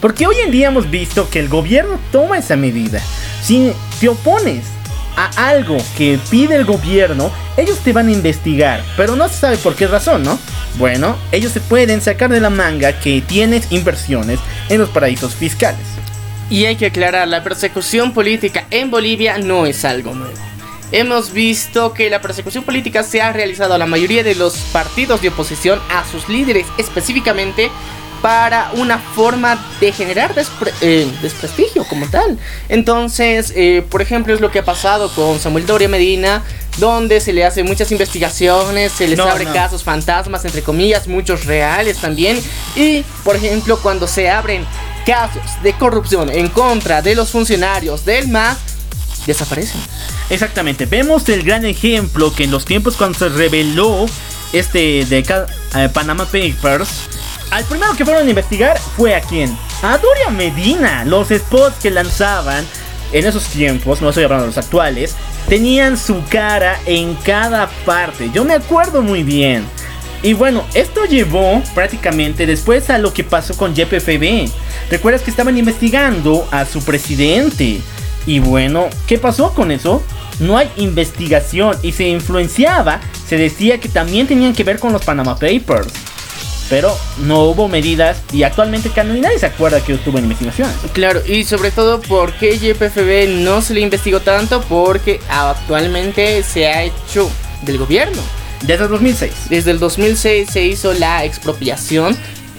Porque hoy en día hemos visto que el gobierno toma esa medida. Si te opones a algo que pide el gobierno, ellos te van a investigar, pero no se sabe por qué razón, ¿no? Bueno, ellos se pueden sacar de la manga que tienes inversiones en los paraísos fiscales. Y hay que aclarar, la persecución política en Bolivia no es algo nuevo. Hemos visto que la persecución política se ha realizado a la mayoría de los partidos de oposición a sus líderes, específicamente para una forma de generar eh, desprestigio como tal. Entonces, eh, por ejemplo, es lo que ha pasado con Samuel Doria Medina, donde se le hace muchas investigaciones, se les abre casos fantasmas, entre comillas, muchos reales también. Y, por ejemplo, cuando se abren casos de corrupción en contra de los funcionarios del MAS, desaparecen. Exactamente, vemos el gran ejemplo que en los tiempos cuando se reveló este de eh, Panama Papers, al primero que fueron a investigar fue a quién? A Doria Medina. Los spots que lanzaban en esos tiempos, no estoy hablando de los actuales, tenían su cara en cada parte. Yo me acuerdo muy bien. Y bueno, esto llevó prácticamente después a lo que pasó con YPFB. Recuerdas que estaban investigando a su presidente. Y bueno, ¿qué pasó con eso? No hay investigación y se influenciaba, se decía que también tenían que ver con los Panama Papers. Pero no hubo medidas y actualmente ni nadie se acuerda que estuvo en investigación. Claro, y sobre todo porque YPFB no se le investigó tanto porque actualmente se ha hecho del gobierno. Desde el 2006. Desde el 2006 se hizo la expropiación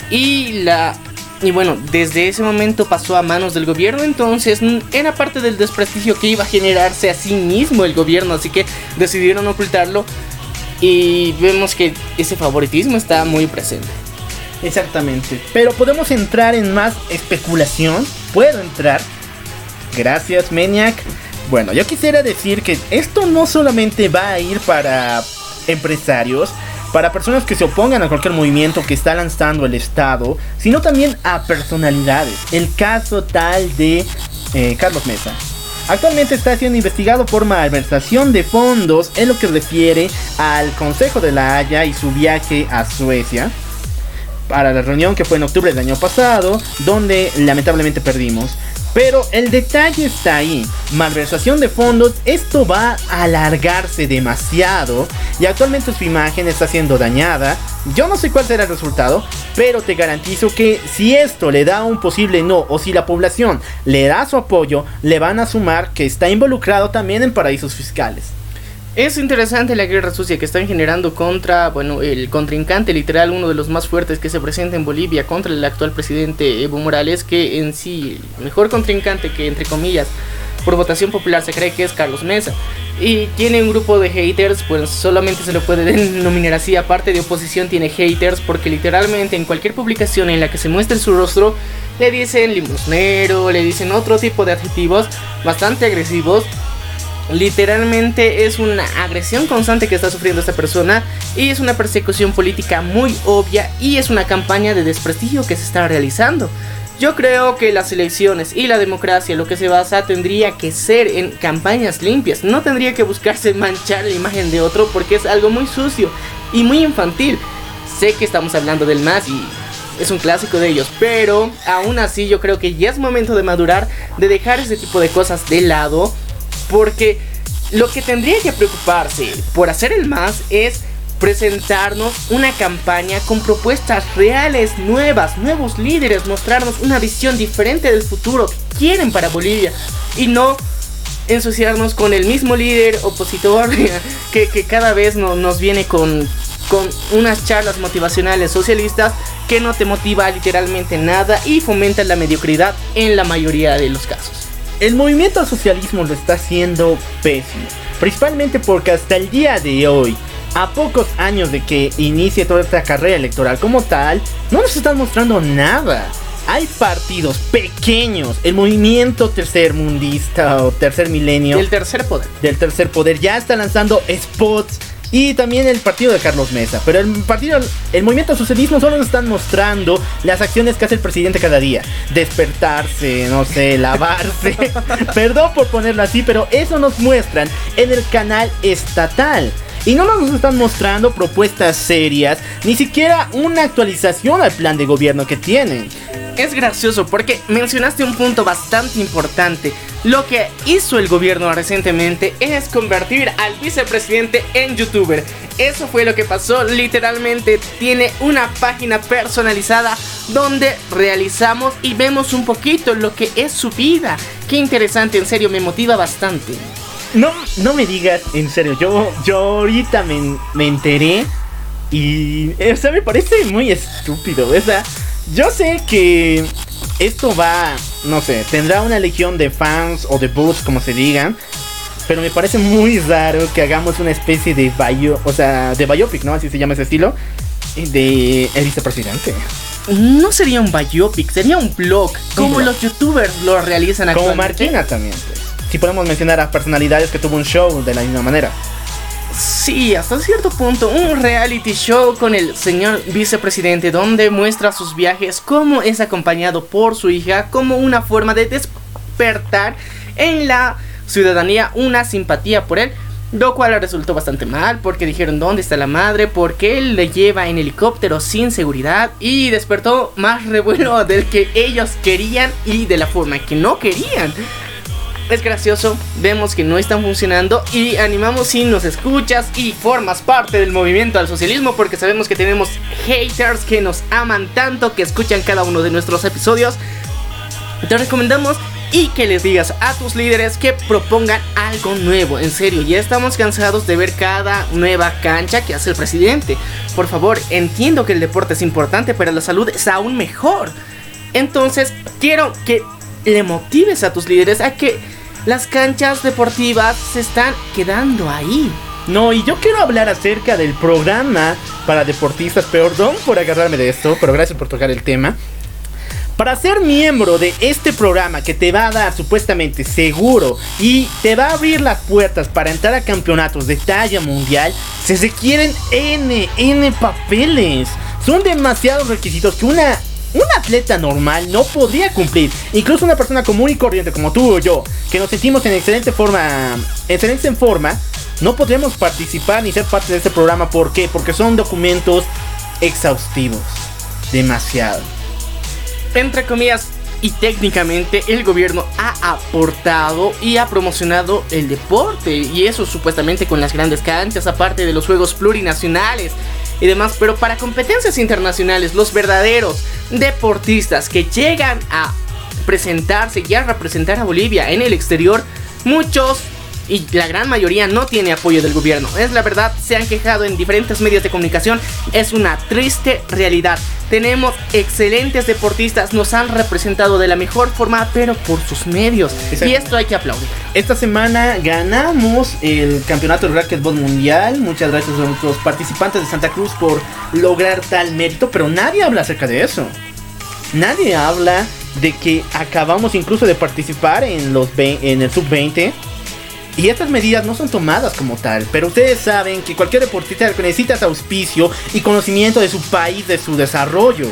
y la y bueno, desde ese momento pasó a manos del gobierno, entonces era parte del desprestigio que iba a generarse a sí mismo el gobierno, así que decidieron ocultarlo y vemos que ese favoritismo está muy presente. Exactamente, pero podemos entrar en más especulación, puedo entrar. Gracias, Maniac. Bueno, yo quisiera decir que esto no solamente va a ir para empresarios, para personas que se opongan a cualquier movimiento que está lanzando el Estado, sino también a personalidades. El caso tal de eh, Carlos Mesa. Actualmente está siendo investigado por malversación de fondos en lo que refiere al Consejo de la Haya y su viaje a Suecia para la reunión que fue en octubre del año pasado, donde lamentablemente perdimos. Pero el detalle está ahí. Malversación de fondos, esto va a alargarse demasiado y actualmente su imagen está siendo dañada. Yo no sé cuál será el resultado, pero te garantizo que si esto le da un posible no o si la población le da su apoyo, le van a sumar que está involucrado también en paraísos fiscales. Es interesante la guerra sucia que están generando contra, bueno, el contrincante literal, uno de los más fuertes que se presenta en Bolivia contra el actual presidente Evo Morales, que en sí, el mejor contrincante que entre comillas, por votación popular se cree que es Carlos Mesa. Y tiene un grupo de haters, pues solamente se lo puede denominar así, aparte de oposición tiene haters, porque literalmente en cualquier publicación en la que se muestre su rostro, le dicen limosnero, le dicen otro tipo de adjetivos bastante agresivos Literalmente es una agresión constante que está sufriendo esta persona y es una persecución política muy obvia y es una campaña de desprestigio que se está realizando. Yo creo que las elecciones y la democracia lo que se basa tendría que ser en campañas limpias, no tendría que buscarse manchar la imagen de otro porque es algo muy sucio y muy infantil. Sé que estamos hablando del MAS y es un clásico de ellos, pero aún así yo creo que ya es momento de madurar, de dejar ese tipo de cosas de lado porque lo que tendría que preocuparse por hacer el más es presentarnos una campaña con propuestas reales, nuevas, nuevos líderes, mostrarnos una visión diferente del futuro que quieren para Bolivia y no ensuciarnos con el mismo líder opositor que, cada vez nos viene con, con unas charlas motivacionales socialistas que no te motiva literalmente nada y fomenta la mediocridad en la mayoría de los casos. El movimiento al socialismo lo está haciendo pésimo, principalmente porque hasta el día de hoy, a pocos años de que inicie toda esta carrera electoral como tal, no nos están mostrando nada. Hay partidos pequeños, el movimiento tercermundista o tercer milenio. Del tercer poder. Del tercer poder ya está lanzando spots y también el partido de Carlos Mesa. Pero el partido, el movimiento socialismo solo nos están mostrando las acciones que hace el presidente cada día. Despertarse, no sé, lavarse. Perdón por ponerlo así, pero eso nos muestran en el canal estatal. Y no nos están mostrando propuestas serias, ni siquiera una actualización al plan de gobierno que tienen es gracioso porque mencionaste un punto bastante importante. Lo que hizo el gobierno recientemente es convertir al vicepresidente en youtuber. Eso fue lo que pasó. Literalmente tiene una página personalizada donde realizamos y vemos un poquito lo que es su vida. Qué interesante, en serio, me motiva bastante. No, no me digas, en serio, yo, yo ahorita me, me enteré y, o sea, me parece muy estúpido. O sea, yo sé que esto va, no sé, tendrá una legión de fans o de bots, como se digan. Pero me parece muy raro que hagamos una especie de bio, o sea, de biopic, ¿no? Así se llama ese estilo. De el vicepresidente. No sería un biopic, sería un blog, como los youtubers lo realizan actualmente. Como Martina también. Pues. Si podemos mencionar a personalidades que tuvo un show de la misma manera. Sí, hasta cierto punto, un reality show con el señor vicepresidente donde muestra sus viajes, cómo es acompañado por su hija, como una forma de despertar en la ciudadanía una simpatía por él. Lo cual resultó bastante mal porque dijeron dónde está la madre, porque él le lleva en helicóptero sin seguridad y despertó más revuelo del que ellos querían y de la forma que no querían. Es gracioso, vemos que no están funcionando y animamos si nos escuchas y formas parte del movimiento al socialismo porque sabemos que tenemos haters que nos aman tanto que escuchan cada uno de nuestros episodios. Te recomendamos y que les digas a tus líderes que propongan algo nuevo. En serio, ya estamos cansados de ver cada nueva cancha que hace el presidente. Por favor, entiendo que el deporte es importante, pero la salud es aún mejor. Entonces, quiero que le motives a tus líderes a que las canchas deportivas se están quedando ahí. No, y yo quiero hablar acerca del programa para deportistas. Perdón por agarrarme de esto, pero gracias por tocar el tema. Para ser miembro de este programa que te va a dar supuestamente seguro y te va a abrir las puertas para entrar a campeonatos de talla mundial, se requieren N, N papeles. Son demasiados requisitos que una un atleta normal no podría cumplir. Incluso una persona común y corriente como tú o yo, que nos sentimos en excelente forma, excelente en forma, no podremos participar ni ser parte de este programa. ¿Por qué? Porque son documentos exhaustivos. Demasiado. Entre comillas, y técnicamente el gobierno ha aportado y ha promocionado el deporte y eso supuestamente con las grandes canchas aparte de los juegos plurinacionales y demás, pero para competencias internacionales los verdaderos deportistas que llegan a presentarse y a representar a Bolivia en el exterior, muchos y la gran mayoría no tiene apoyo del gobierno. Es la verdad, se han quejado en diferentes medios de comunicación, es una triste realidad. Tenemos excelentes deportistas, nos han representado de la mejor forma, pero por sus medios. Y esto hay que aplaudir. Esta semana ganamos el campeonato de racquetball mundial. Muchas gracias a nuestros participantes de Santa Cruz por lograr tal mérito, pero nadie habla acerca de eso. Nadie habla de que acabamos incluso de participar en los en el sub 20 y estas medidas no son tomadas como tal, pero ustedes saben que cualquier deportista necesita auspicio y conocimiento de su país, de su desarrollo.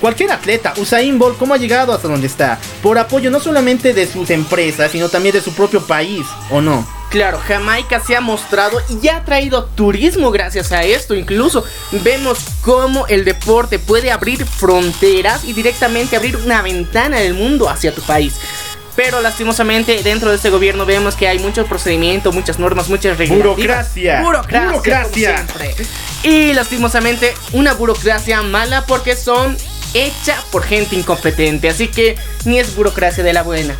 Cualquier atleta, Usain Bolt, ¿cómo ha llegado hasta donde está? Por apoyo no solamente de sus empresas, sino también de su propio país, ¿o no? Claro, Jamaica se ha mostrado y ha traído turismo gracias a esto. Incluso vemos cómo el deporte puede abrir fronteras y directamente abrir una ventana del mundo hacia tu país. Pero lastimosamente dentro de este gobierno vemos que hay mucho procedimiento, muchas normas, muchas reglas. Burocracia. Burocracia. Burocracia. Y lastimosamente una burocracia mala porque son hecha por gente incompetente. Así que ni es burocracia de la buena.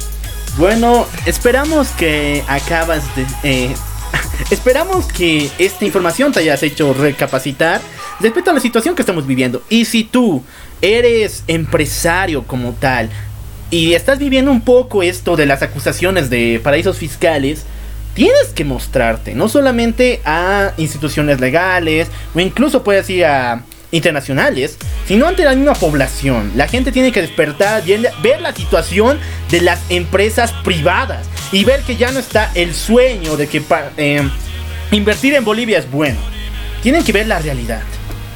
Bueno, esperamos que acabas de... Eh, esperamos que esta información te hayas hecho recapacitar respecto a la situación que estamos viviendo. Y si tú eres empresario como tal, y estás viviendo un poco esto de las acusaciones de paraísos fiscales, tienes que mostrarte, no solamente a instituciones legales o incluso puedes ir a internacionales, sino ante la misma población. La gente tiene que despertar, ver la situación de las empresas privadas y ver que ya no está el sueño de que eh, invertir en Bolivia es bueno. Tienen que ver la realidad.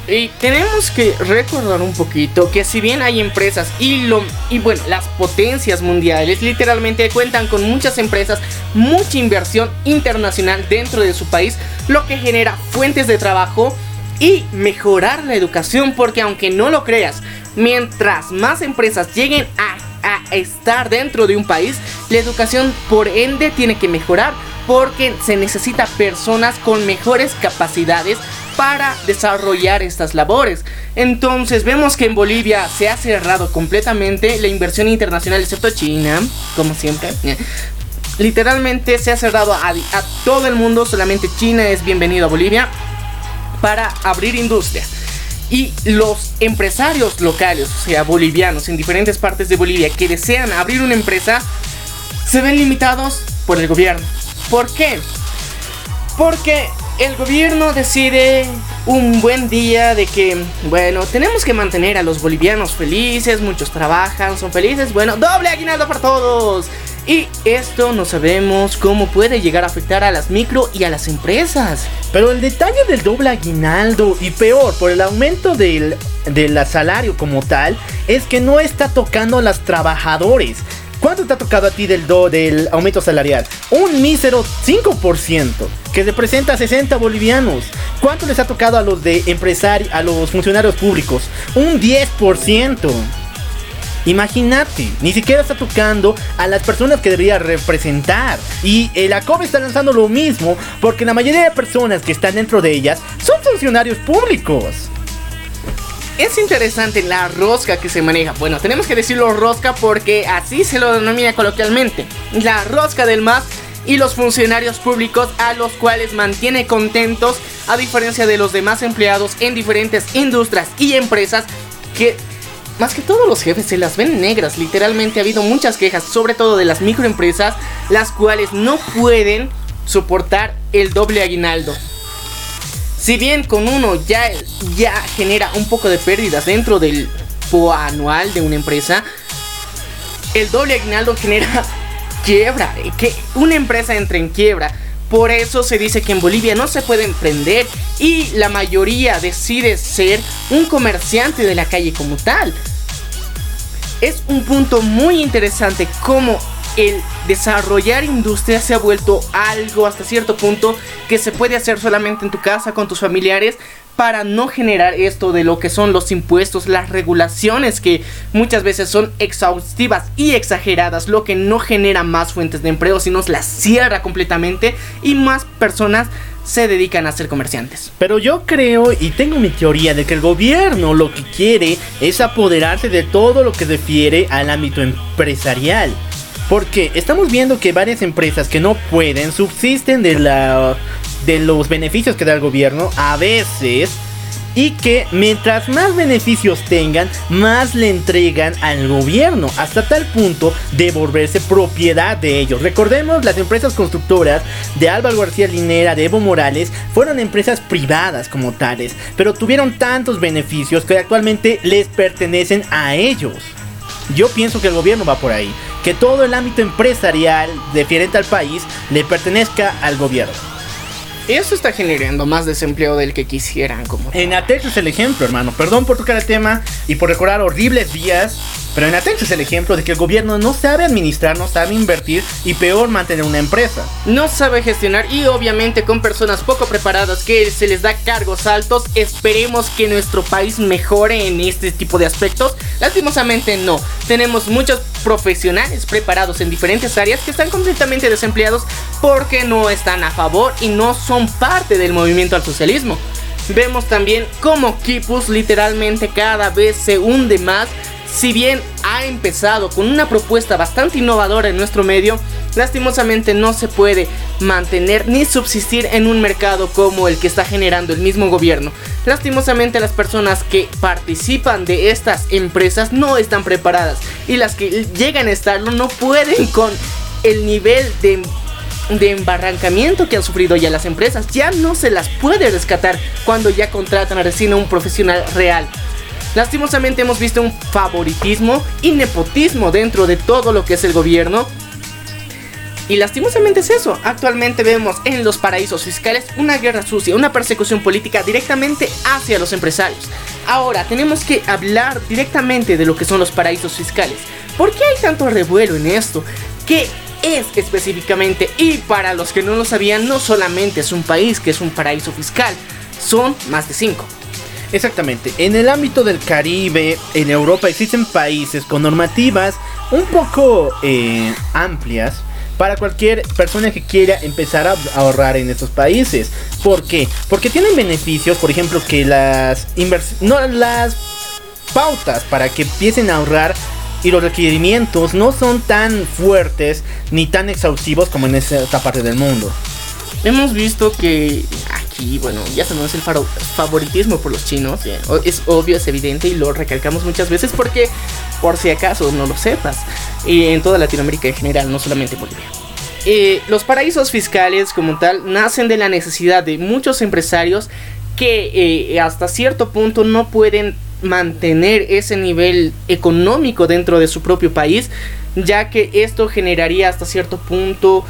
Y tenemos que recordar un poquito que si bien hay empresas y lo y bueno, las potencias mundiales literalmente cuentan con muchas empresas, mucha inversión internacional dentro de su país, lo que genera fuentes de trabajo y mejorar la educación porque aunque no lo creas, mientras más empresas lleguen a, a estar dentro de un país, la educación por ende tiene que mejorar porque se necesita personas con mejores capacidades para desarrollar estas labores. Entonces vemos que en Bolivia se ha cerrado completamente la inversión internacional, excepto China, como siempre. Literalmente se ha cerrado a, todo el mundo, solamente China es bienvenido a Bolivia para abrir industria. Y los empresarios locales, o sea, bolivianos en diferentes partes de Bolivia que desean abrir una empresa, se ven limitados por el gobierno. ¿Por qué? Porque el gobierno decide un buen día de que, bueno, tenemos que mantener a los bolivianos felices, muchos trabajan, son felices, bueno, doble aguinaldo para todos. Y esto no sabemos cómo puede llegar a afectar a las micro y a las empresas. Pero el detalle del doble aguinaldo y peor, por el aumento del, del salario como tal, es que no está tocando a los trabajadores. ¿Cuánto te ha tocado a ti del, do, del aumento salarial? Un mísero 5%, que representa a 60 bolivianos. ¿Cuánto les ha tocado a los de empresarios, a los funcionarios públicos? Un 10%. Imagínate, ni siquiera está tocando a las personas que debería representar. Y el ACOB está lanzando lo mismo porque la mayoría de personas que están dentro de ellas son funcionarios públicos. Es interesante la rosca que se maneja. Bueno, tenemos que decirlo rosca porque así se lo denomina coloquialmente. La rosca del MAS y los funcionarios públicos a los cuales mantiene contentos a diferencia de los demás empleados en diferentes industrias y empresas que más que todos los jefes se las ven negras. Literalmente ha habido muchas quejas, sobre todo de las microempresas, las cuales no pueden soportar el doble aguinaldo. Si bien con uno ya, ya genera un poco de pérdidas dentro del anual de una empresa, el doble aguinaldo genera quiebra, que una empresa entre en quiebra. Por eso se dice que en Bolivia no se puede emprender y la mayoría decide ser un comerciante de la calle como tal. Es un punto muy interesante como el desarrollar industria se ha vuelto algo hasta cierto punto que se puede hacer solamente en tu casa con tus familiares para no generar esto de lo que son los impuestos, las regulaciones que muchas veces son exhaustivas y exageradas, lo que no genera más fuentes de empleo, sino las cierra completamente y más personas se dedican a ser comerciantes. Pero yo creo y tengo mi teoría de que el gobierno lo que quiere es apoderarse de todo lo que refiere al ámbito empresarial. Porque estamos viendo que varias empresas que no pueden subsisten de, la, de los beneficios que da el gobierno a veces y que mientras más beneficios tengan, más le entregan al gobierno, hasta tal punto de volverse propiedad de ellos. Recordemos, las empresas constructoras de Álvaro García Linera, de Evo Morales, fueron empresas privadas como tales, pero tuvieron tantos beneficios que actualmente les pertenecen a ellos. Yo pienso que el gobierno va por ahí, que todo el ámbito empresarial diferente al país le pertenezca al gobierno. Eso está generando más desempleo del que quisieran como En Atex es el ejemplo, hermano. Perdón por tocar el tema y por recordar horribles días. Pero en Atex es el ejemplo de que el gobierno no sabe administrar, no sabe invertir y peor mantener una empresa. No sabe gestionar y obviamente con personas poco preparadas que se les da cargos altos, esperemos que nuestro país mejore en este tipo de aspectos. Lastimosamente no. Tenemos muchos profesionales preparados en diferentes áreas que están completamente desempleados porque no están a favor y no son parte del movimiento al socialismo. Vemos también cómo Kipus literalmente cada vez se hunde más si bien ha empezado con una propuesta bastante innovadora en nuestro medio, lastimosamente no se puede mantener ni subsistir en un mercado como el que está generando el mismo gobierno. Lastimosamente las personas que participan de estas empresas no están preparadas y las que llegan a estarlo no pueden con el nivel de de embarrancamiento que han sufrido ya las empresas. Ya no se las puede rescatar cuando ya contratan a recién a un profesional real. Lastimosamente hemos visto un favoritismo y nepotismo dentro de todo lo que es el gobierno. Y lastimosamente es eso. Actualmente vemos en los paraísos fiscales una guerra sucia, una persecución política directamente hacia los empresarios. Ahora, tenemos que hablar directamente de lo que son los paraísos fiscales. ¿Por qué hay tanto revuelo en esto? ¿Qué es específicamente? Y para los que no lo sabían, no solamente es un país que es un paraíso fiscal, son más de cinco. Exactamente. En el ámbito del Caribe, en Europa existen países con normativas un poco eh, amplias para cualquier persona que quiera empezar a ahorrar en estos países. ¿Por qué? Porque tienen beneficios, por ejemplo, que las no las pautas para que empiecen a ahorrar y los requerimientos no son tan fuertes ni tan exhaustivos como en esta parte del mundo. Hemos visto que aquí, bueno, ya se nos el favoritismo por los chinos. Es obvio, es evidente y lo recalcamos muchas veces porque, por si acaso no lo sepas, y en toda Latinoamérica en general, no solamente Bolivia. Eh, los paraísos fiscales como tal nacen de la necesidad de muchos empresarios que eh, hasta cierto punto no pueden mantener ese nivel económico dentro de su propio país, ya que esto generaría hasta cierto punto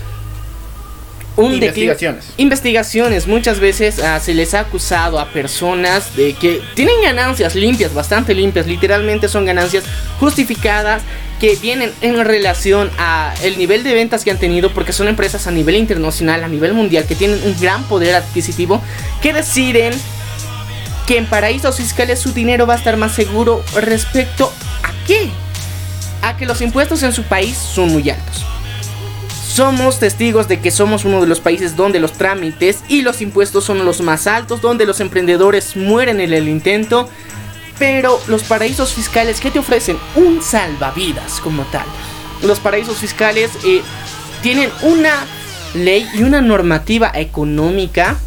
investigaciones. Investigaciones. Muchas veces ah, se les ha acusado a personas de que tienen ganancias limpias, bastante limpias. Literalmente son ganancias justificadas que vienen en relación a el nivel de ventas que han tenido porque son empresas a nivel internacional, a nivel mundial que tienen un gran poder adquisitivo que deciden que en paraísos fiscales su dinero va a estar más seguro respecto a qué? a que los impuestos en su país son muy altos. Somos testigos de que somos uno de los países donde los trámites y los impuestos son los más altos, donde los emprendedores mueren en el intento, pero los paraísos fiscales que te ofrecen un salvavidas como tal. Los paraísos fiscales eh, tienen una ley y una normativa económica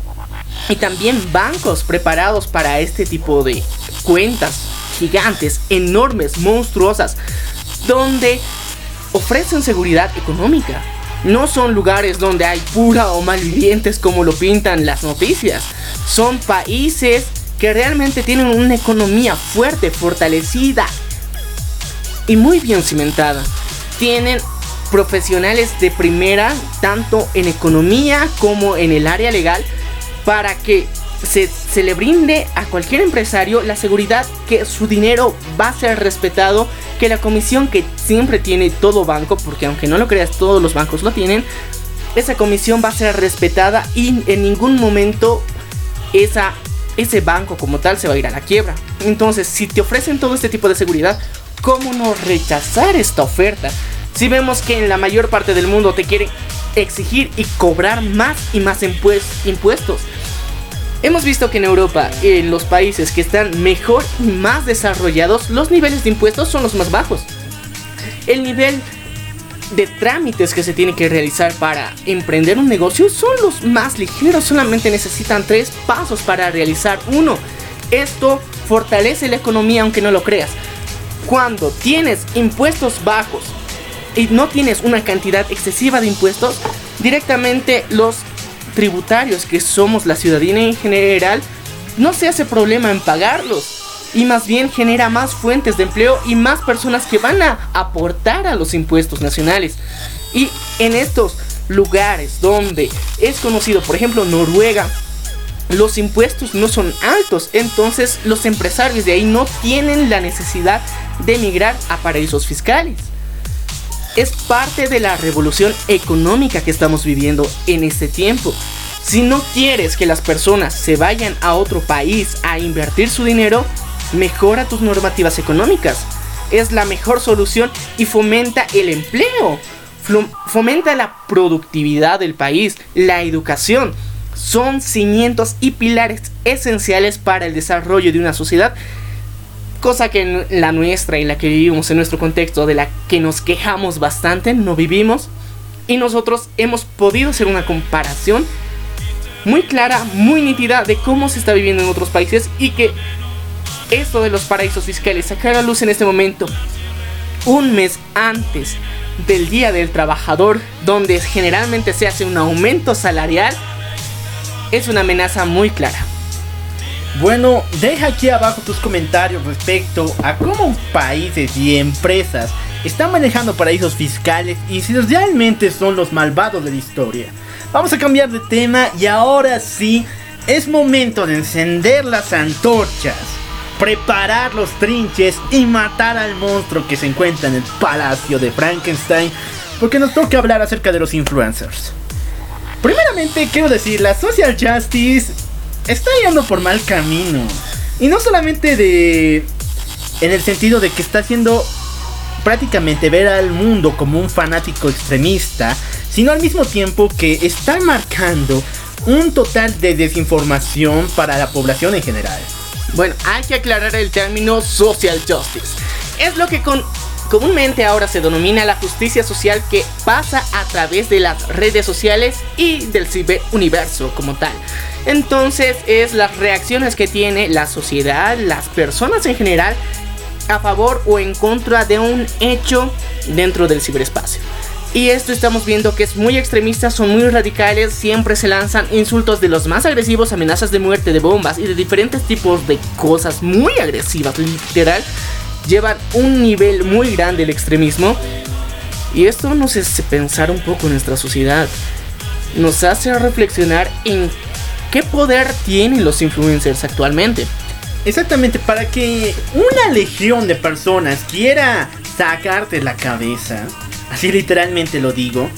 y también bancos preparados para este tipo de cuentas gigantes, enormes, monstruosas, donde ofrecen seguridad económica. No son lugares donde hay pura o malvivientes como lo pintan las noticias. Son países que realmente tienen una economía fuerte, fortalecida y muy bien cimentada. Tienen profesionales de primera, tanto en economía como en el área legal, para que se, le brinde a cualquier empresario la seguridad que su dinero va a ser respetado, que la comisión que siempre tiene todo banco, porque aunque no lo creas todos los bancos lo tienen, esa comisión va a ser respetada y en ningún momento ese banco como tal se va a ir a la quiebra. Entonces, si te ofrecen todo este tipo de seguridad, ¿cómo no rechazar esta oferta? Si vemos que en la mayor parte del mundo te quieren exigir y cobrar más y más impuestos. Hemos visto que en Europa, en los países que están mejor y más desarrollados, los niveles de impuestos son los más bajos. El nivel de trámites que se tiene que realizar para emprender un negocio son los más ligeros, solamente necesitan tres pasos para realizar uno. Esto fortalece la economía aunque no lo creas. Cuando tienes impuestos bajos y no tienes una cantidad excesiva de impuestos, directamente los tributarios que somos la ciudadanía en general, no se hace problema en pagarlos y más bien genera más fuentes de empleo y más personas que van a aportar a los impuestos nacionales. Y en estos lugares donde es conocido, por ejemplo, Noruega, los impuestos no son altos, entonces los empresarios de ahí no tienen la necesidad de emigrar a paraísos fiscales. Es parte de la revolución económica que estamos viviendo en este tiempo. Si no quieres que las personas se vayan a otro país a invertir su dinero, mejora tus normativas económicas. Es la mejor solución y fomenta el empleo. Fomenta la productividad del país, la educación. Son cimientos y pilares esenciales para el desarrollo de una sociedad. Cosa que la nuestra y la que vivimos en nuestro contexto, de la que nos quejamos bastante, no vivimos. Y nosotros hemos podido hacer una comparación muy clara, muy nítida de cómo se está viviendo en otros países y que esto de los paraísos fiscales sacar a luz en este momento, un mes antes del Día del Trabajador, donde generalmente se hace un aumento salarial, es una amenaza muy clara. Bueno, deja aquí abajo tus comentarios respecto a cómo países y empresas están manejando paraísos fiscales y si realmente son los malvados de la historia. Vamos a cambiar de tema y ahora sí es momento de encender las antorchas preparar los trinches y matar al monstruo que se encuentra en el palacio de Frankenstein, porque nos toca hablar acerca de los influencers. Primeramente quiero decir, la social justice está yendo por mal camino. Y no solamente de... En el sentido de que está haciendo prácticamente ver al mundo como un fanático extremista, sino al mismo tiempo que está marcando un total de desinformación para la población en general. Bueno, hay que aclarar el término social justice. Es lo que comúnmente ahora se denomina la justicia social que pasa a través de las redes sociales y del ciberuniverso como tal. Entonces es las reacciones que tiene la sociedad, las personas en general, a favor o en contra de un hecho dentro del ciberespacio. Y esto estamos viendo que es muy extremista, son muy radicales, siempre se lanzan insultos de los más agresivos, amenazas de muerte, de bombas y de diferentes tipos de cosas muy agresivas, literal. Llevan un nivel muy grande el extremismo. Y esto nos hace pensar un poco en nuestra sociedad. Nos hace reflexionar en qué poder tienen los influencers actualmente. Exactamente, para que una legión de personas quiera sacarte la cabeza así literalmente lo digo,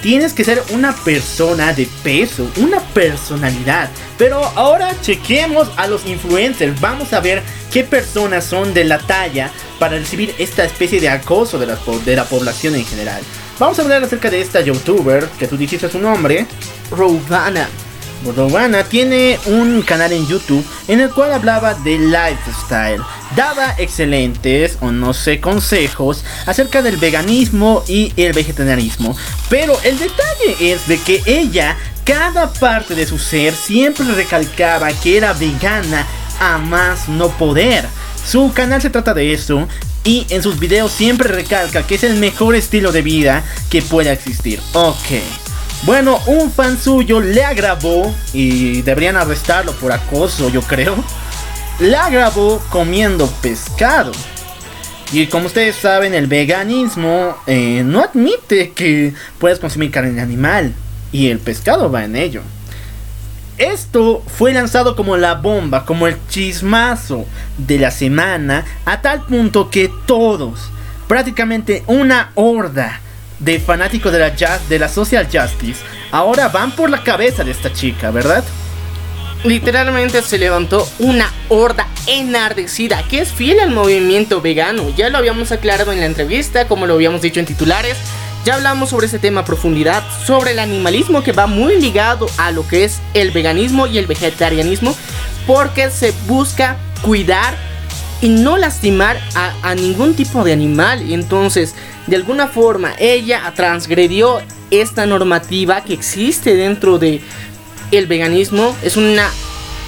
tienes que ser una persona de peso, una personalidad. Pero ahora chequemos a los influencers, vamos a ver qué personas son de la talla para recibir esta especie de acoso de la, de la población en general. Vamos a hablar acerca de esta youtuber, que tú dijiste su nombre. Rovana. Rovana tiene un canal en YouTube en el cual hablaba de lifestyle. Daba excelentes o no sé consejos acerca del veganismo y el vegetarianismo. Pero el detalle es de que ella, cada parte de su ser, siempre recalcaba que era vegana a más no poder. Su canal se trata de eso y en sus videos siempre recalca que es el mejor estilo de vida que pueda existir. Ok. Bueno, un fan suyo le agravó y deberían arrestarlo por acoso, yo creo. Le agravó comiendo pescado. Y como ustedes saben, el veganismo eh, no admite que puedas consumir carne animal. Y el pescado va en ello. Esto fue lanzado como la bomba, como el chismazo de la semana, a tal punto que todos, prácticamente una horda, de fanáticos de la, de la social justice ahora van por la cabeza de esta chica, ¿verdad? Literalmente se levantó una horda enardecida que es fiel al movimiento vegano. Ya lo habíamos aclarado en la entrevista, como lo habíamos dicho en titulares. Ya hablamos sobre ese tema a profundidad, sobre el animalismo que va muy ligado a lo que es el veganismo y el vegetarianismo, porque se busca cuidar y no lastimar a, ningún tipo de animal. Y entonces, de alguna forma, ella transgredió esta normativa que existe dentro de el veganismo. Es una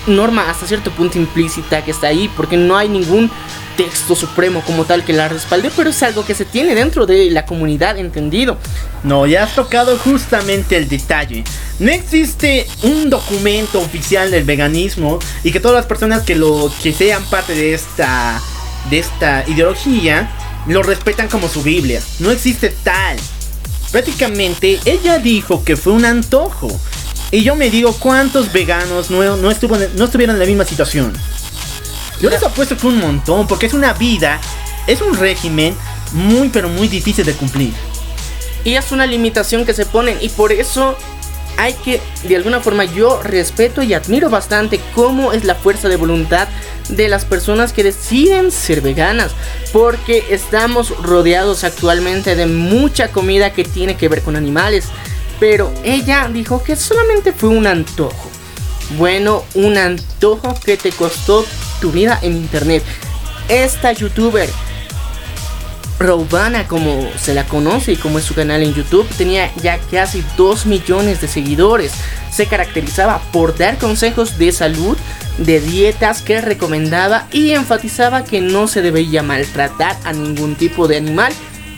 norma hasta cierto punto implícita que está ahí, porque no hay ningún texto supremo como tal que la respalde, pero es algo que se tiene dentro de la comunidad entendido. No, ya has tocado justamente el detalle. No existe un documento oficial del veganismo y que todas las personas que lo que sean parte de esta de esta ideología lo respetan como su Biblia. No existe tal. Prácticamente ella dijo que fue un antojo. Y yo me digo cuántos veganos no, no, estuvo, no estuvieron en la misma situación. Yo les apuesto que un montón, porque es una vida, es un régimen muy pero muy difícil de cumplir. Y es una limitación que se ponen y por eso hay que, de alguna forma, yo respeto y admiro bastante cómo es la fuerza de voluntad de las personas que deciden ser veganas. Porque estamos rodeados actualmente de mucha comida que tiene que ver con animales. Pero ella dijo que solamente fue un antojo. Bueno, un antojo que te costó tu vida en internet. Esta youtuber, Robana, como se la conoce y como es su canal en YouTube, tenía ya casi 2 millones de seguidores. Se caracterizaba por dar consejos de salud, de dietas que recomendaba y enfatizaba que no se debía maltratar a ningún tipo de animal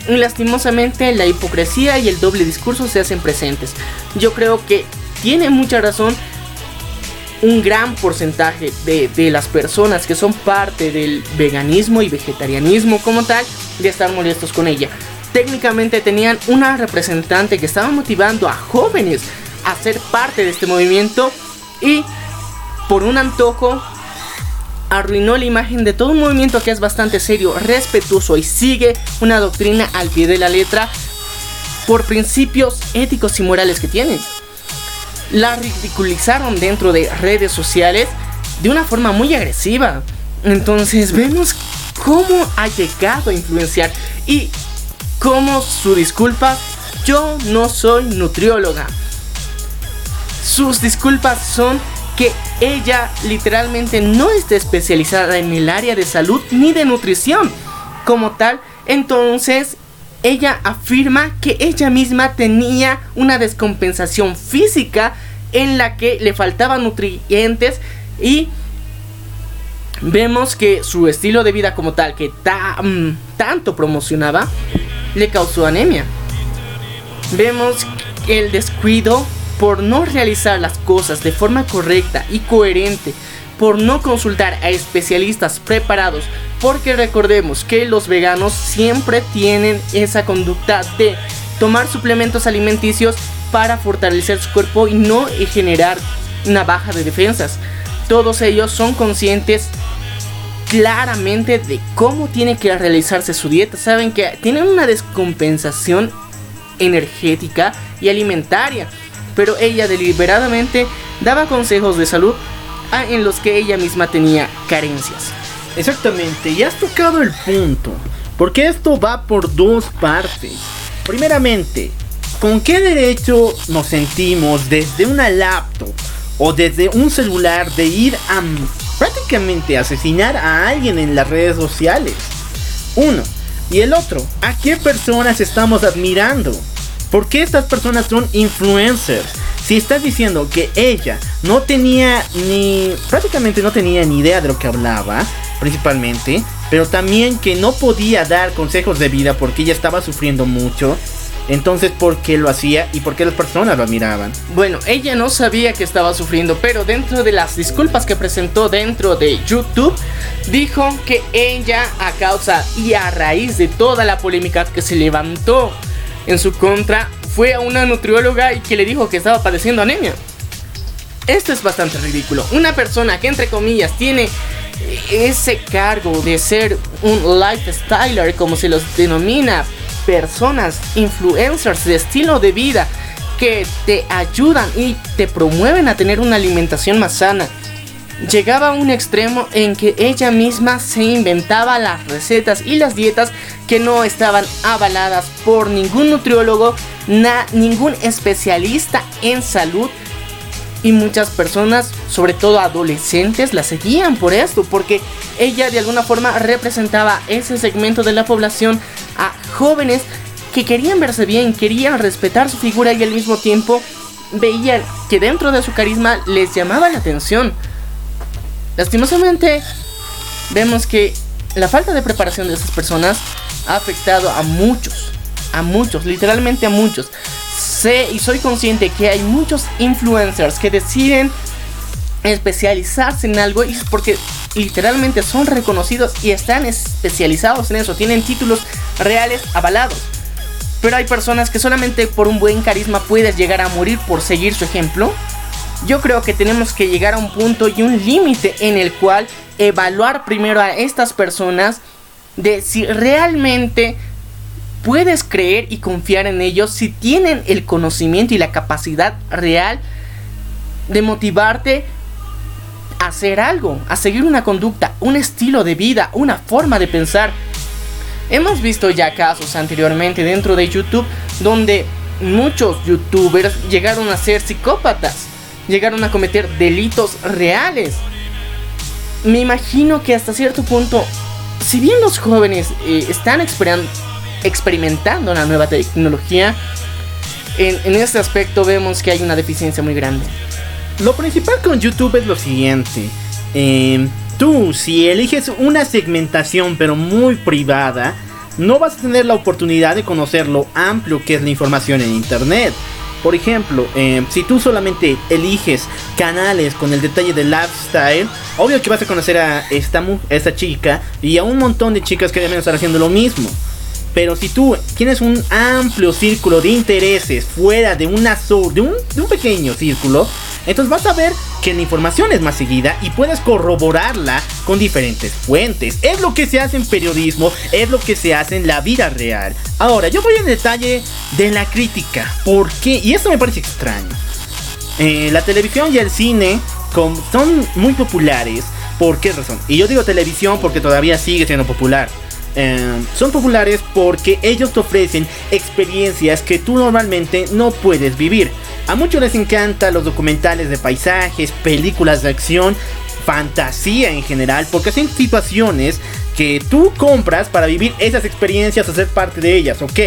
y lastimosamente la hipocresía y el doble discurso se hacen presentes. Yo creo que tiene mucha razón un gran porcentaje de, las personas que son parte del veganismo y vegetarianismo como tal de estar molestos con ella. Técnicamente tenían una representante que estaba motivando a jóvenes a ser parte de este movimiento y por un antojo arruinó la imagen de todo un movimiento que es bastante serio, respetuoso y sigue una doctrina al pie de la letra por principios éticos y morales que tienen la ridiculizaron dentro de redes sociales de una forma muy agresiva. Entonces vemos cómo ha llegado a influenciar y cómo su disculpa, yo no soy nutrióloga. Sus disculpas son que ella literalmente no está especializada en el área de salud ni de nutrición. Como tal, entonces ella afirma que ella misma tenía una descompensación física en la que le faltaban nutrientes y vemos que su estilo de vida como tal que tanto promocionaba le causó anemia. Vemos el descuido por no realizar las cosas de forma correcta y coherente por no consultar a especialistas preparados, porque recordemos que los veganos siempre tienen esa conducta de tomar suplementos alimenticios para fortalecer su cuerpo y no generar una baja de defensas. Todos ellos son conscientes claramente de cómo tiene que realizarse su dieta. Saben que tienen una descompensación energética y alimentaria. Pero ella deliberadamente daba consejos de salud en los que ella misma tenía carencias. Exactamente, y has tocado el punto. Porque esto va por dos partes. Primeramente, ¿con qué derecho nos sentimos desde una laptop o desde un celular de ir a prácticamente asesinar a alguien en las redes sociales? Uno. Y el otro, ¿a qué personas estamos admirando? ¿Por qué estas personas son influencers? Si estás diciendo que ella no tenía ni, prácticamente no tenía ni idea de lo que hablaba, principalmente, pero también que no podía dar consejos de vida porque ella estaba sufriendo mucho, entonces, ¿por qué lo hacía y por qué las personas lo admiraban? Bueno, ella no sabía que estaba sufriendo, pero dentro de las disculpas que presentó dentro de YouTube, dijo que ella, a causa y a raíz de toda la polémica que se levantó en su contra, fue a una nutrióloga y que le dijo que estaba padeciendo anemia. Esto es bastante ridículo. Una persona que entre comillas tiene ese cargo de ser un lifestyler, como se los denomina, personas, influencers de estilo de vida que te ayudan y te promueven a tener una alimentación más sana. Llegaba a un extremo en que ella misma se inventaba las recetas y las dietas que no estaban avaladas por ningún nutriólogo, ningún especialista en salud y muchas personas, sobre todo adolescentes, la seguían por esto, porque ella de alguna forma representaba ese segmento de la población a jóvenes que querían verse bien, querían respetar su figura y al mismo tiempo veían que dentro de su carisma les llamaba la atención. Lastimosamente, vemos que la falta de preparación de esas personas ha afectado a muchos, a muchos, literalmente a muchos sé y soy consciente que hay muchos influencers que deciden especializarse en algo y es porque literalmente son reconocidos y están especializados en eso, tienen títulos reales avalados. Pero hay personas que solamente por un buen carisma puedes llegar a morir por seguir su ejemplo. Yo creo que tenemos que llegar a un punto y un límite en el cual evaluar primero a estas personas de si realmente puedes creer y confiar en ellos si tienen el conocimiento y la capacidad real de motivarte a hacer algo, a seguir una conducta, un estilo de vida, una forma de pensar. Hemos visto ya casos anteriormente dentro de YouTube donde muchos youtubers llegaron a ser psicópatas, llegaron a cometer delitos reales. Me imagino que hasta cierto punto, si bien los jóvenes eh, están experimentando una nueva tecnología, en, en este aspecto vemos que hay una deficiencia muy grande. Lo principal con YouTube es lo siguiente. Em, tú, si eliges una segmentación pero muy privada, no vas a tener la oportunidad de conocer lo amplio que es la información en Internet. Por ejemplo, em, si tú solamente eliges canales con el detalle de lifestyle, obvio que vas a conocer a esta, a esta chica y a un montón de chicas que deben estar haciendo lo mismo. Pero si tú tienes un amplio círculo de intereses fuera de, una de, un, de un pequeño círculo, entonces vas a ver que la información es más seguida y puedes corroborarla con diferentes fuentes. Es lo que se hace en periodismo, es lo que se hace en la vida real. Ahora, yo voy en detalle de la crítica. ¿Por qué? Y esto me parece extraño. Eh, la televisión y el cine son muy populares. ¿Por qué razón? Y yo digo televisión porque todavía sigue siendo popular. Em, son populares porque ellos te ofrecen experiencias que tú normalmente no puedes vivir. A muchos les encantan los documentales de paisajes, películas de acción, fantasía en general, porque son situaciones que tú compras para vivir esas experiencias o ser parte de ellas, ok.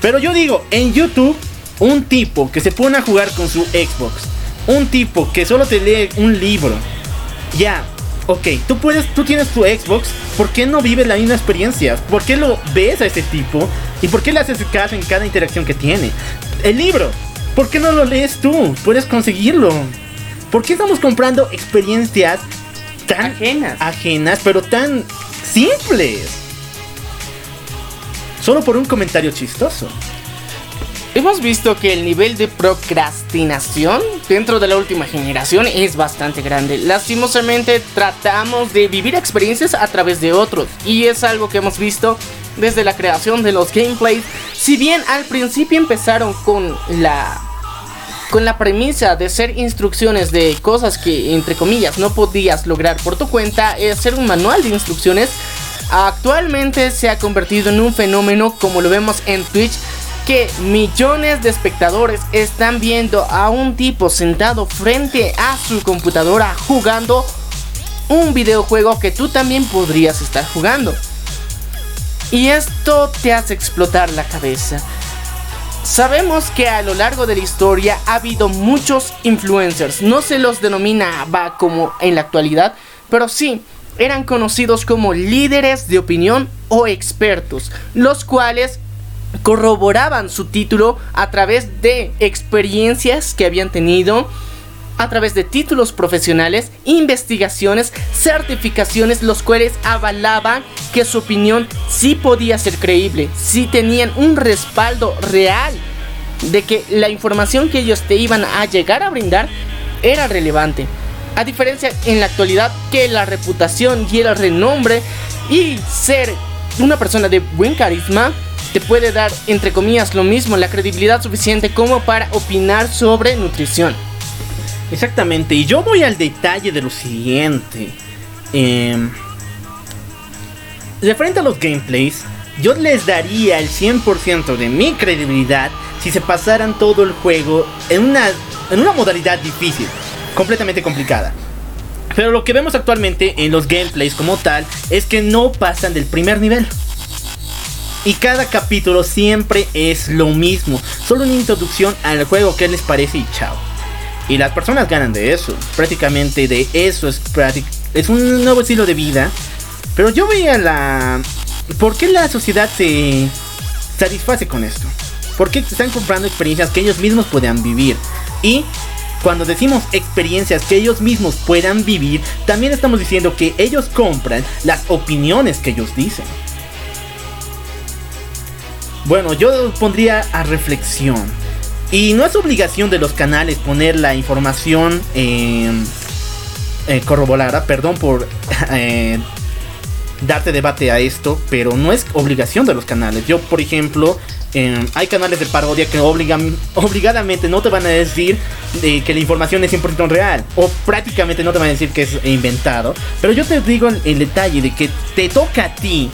Pero yo digo, en YouTube, un tipo que se pone a jugar con su Xbox, un tipo que solo te lee un libro, ya, ok, tú puedes, tú tienes tu Xbox, ¿por qué no vives la misma experiencia? ¿Por qué lo ves a ese tipo? ¿Y por qué le haces caso en cada interacción que tiene? El libro, ¿por qué no lo lees tú? Puedes conseguirlo. ¿Por qué estamos comprando experiencias tan ajenas, ajenas pero tan simples? Solo por un comentario chistoso. Hemos visto que el nivel de procrastinación dentro de la última generación es bastante grande. Lastimosamente tratamos de vivir experiencias a través de otros y es algo que hemos visto desde la creación de los gameplays. Si bien al principio empezaron con la con la premisa de ser instrucciones de cosas que entre comillas no podías lograr por tu cuenta, es ser un manual de instrucciones, actualmente se ha convertido en un fenómeno como lo vemos en Twitch que millones de espectadores están viendo a un tipo sentado frente a su computadora jugando un videojuego que tú también podrías estar jugando. Y esto te hace explotar la cabeza. Sabemos que a lo largo de la historia ha habido muchos influencers, no se los denominaba como en la actualidad, pero sí eran conocidos como líderes de opinión o expertos, los cuales corroboraban su título a través de experiencias que habían tenido, a través de títulos profesionales, investigaciones, certificaciones, los cuales avalaban que su opinión sí podía ser creíble, sí tenían un respaldo real de que la información que ellos te iban a llegar a brindar era relevante. A diferencia en la actualidad que la reputación y el renombre y ser una persona de buen carisma te puede dar, entre comillas, lo mismo, la credibilidad suficiente como para opinar sobre nutrición. Exactamente, y yo voy al detalle de lo siguiente. Eh, de frente a los gameplays, yo les daría el 100% de mi credibilidad si se pasaran todo el juego en una, en una modalidad difícil, completamente complicada. Pero lo que vemos actualmente en los gameplays como tal es que no pasan del primer nivel. Y cada capítulo siempre es lo mismo. Solo una introducción al juego, qué les parece y chao. Y las personas ganan de eso. Prácticamente de eso es, es un nuevo estilo de vida. Pero yo veía la... ¿Por qué la sociedad se satisface con esto? Porque están comprando experiencias que ellos mismos puedan vivir. Y cuando decimos experiencias que ellos mismos puedan vivir, también estamos diciendo que ellos compran las opiniones que ellos dicen. Bueno, yo pondría a reflexión. Y no es obligación de los canales poner la información eh, eh, corroborada, perdón por eh, darte debate a esto, pero no es obligación de los canales. Yo, por ejemplo, hay canales de parodia que obligan, obligadamente no te van a decir que la información es 100% real, o prácticamente no te van a decir que es inventado, pero yo te digo el detalle de que te toca a ti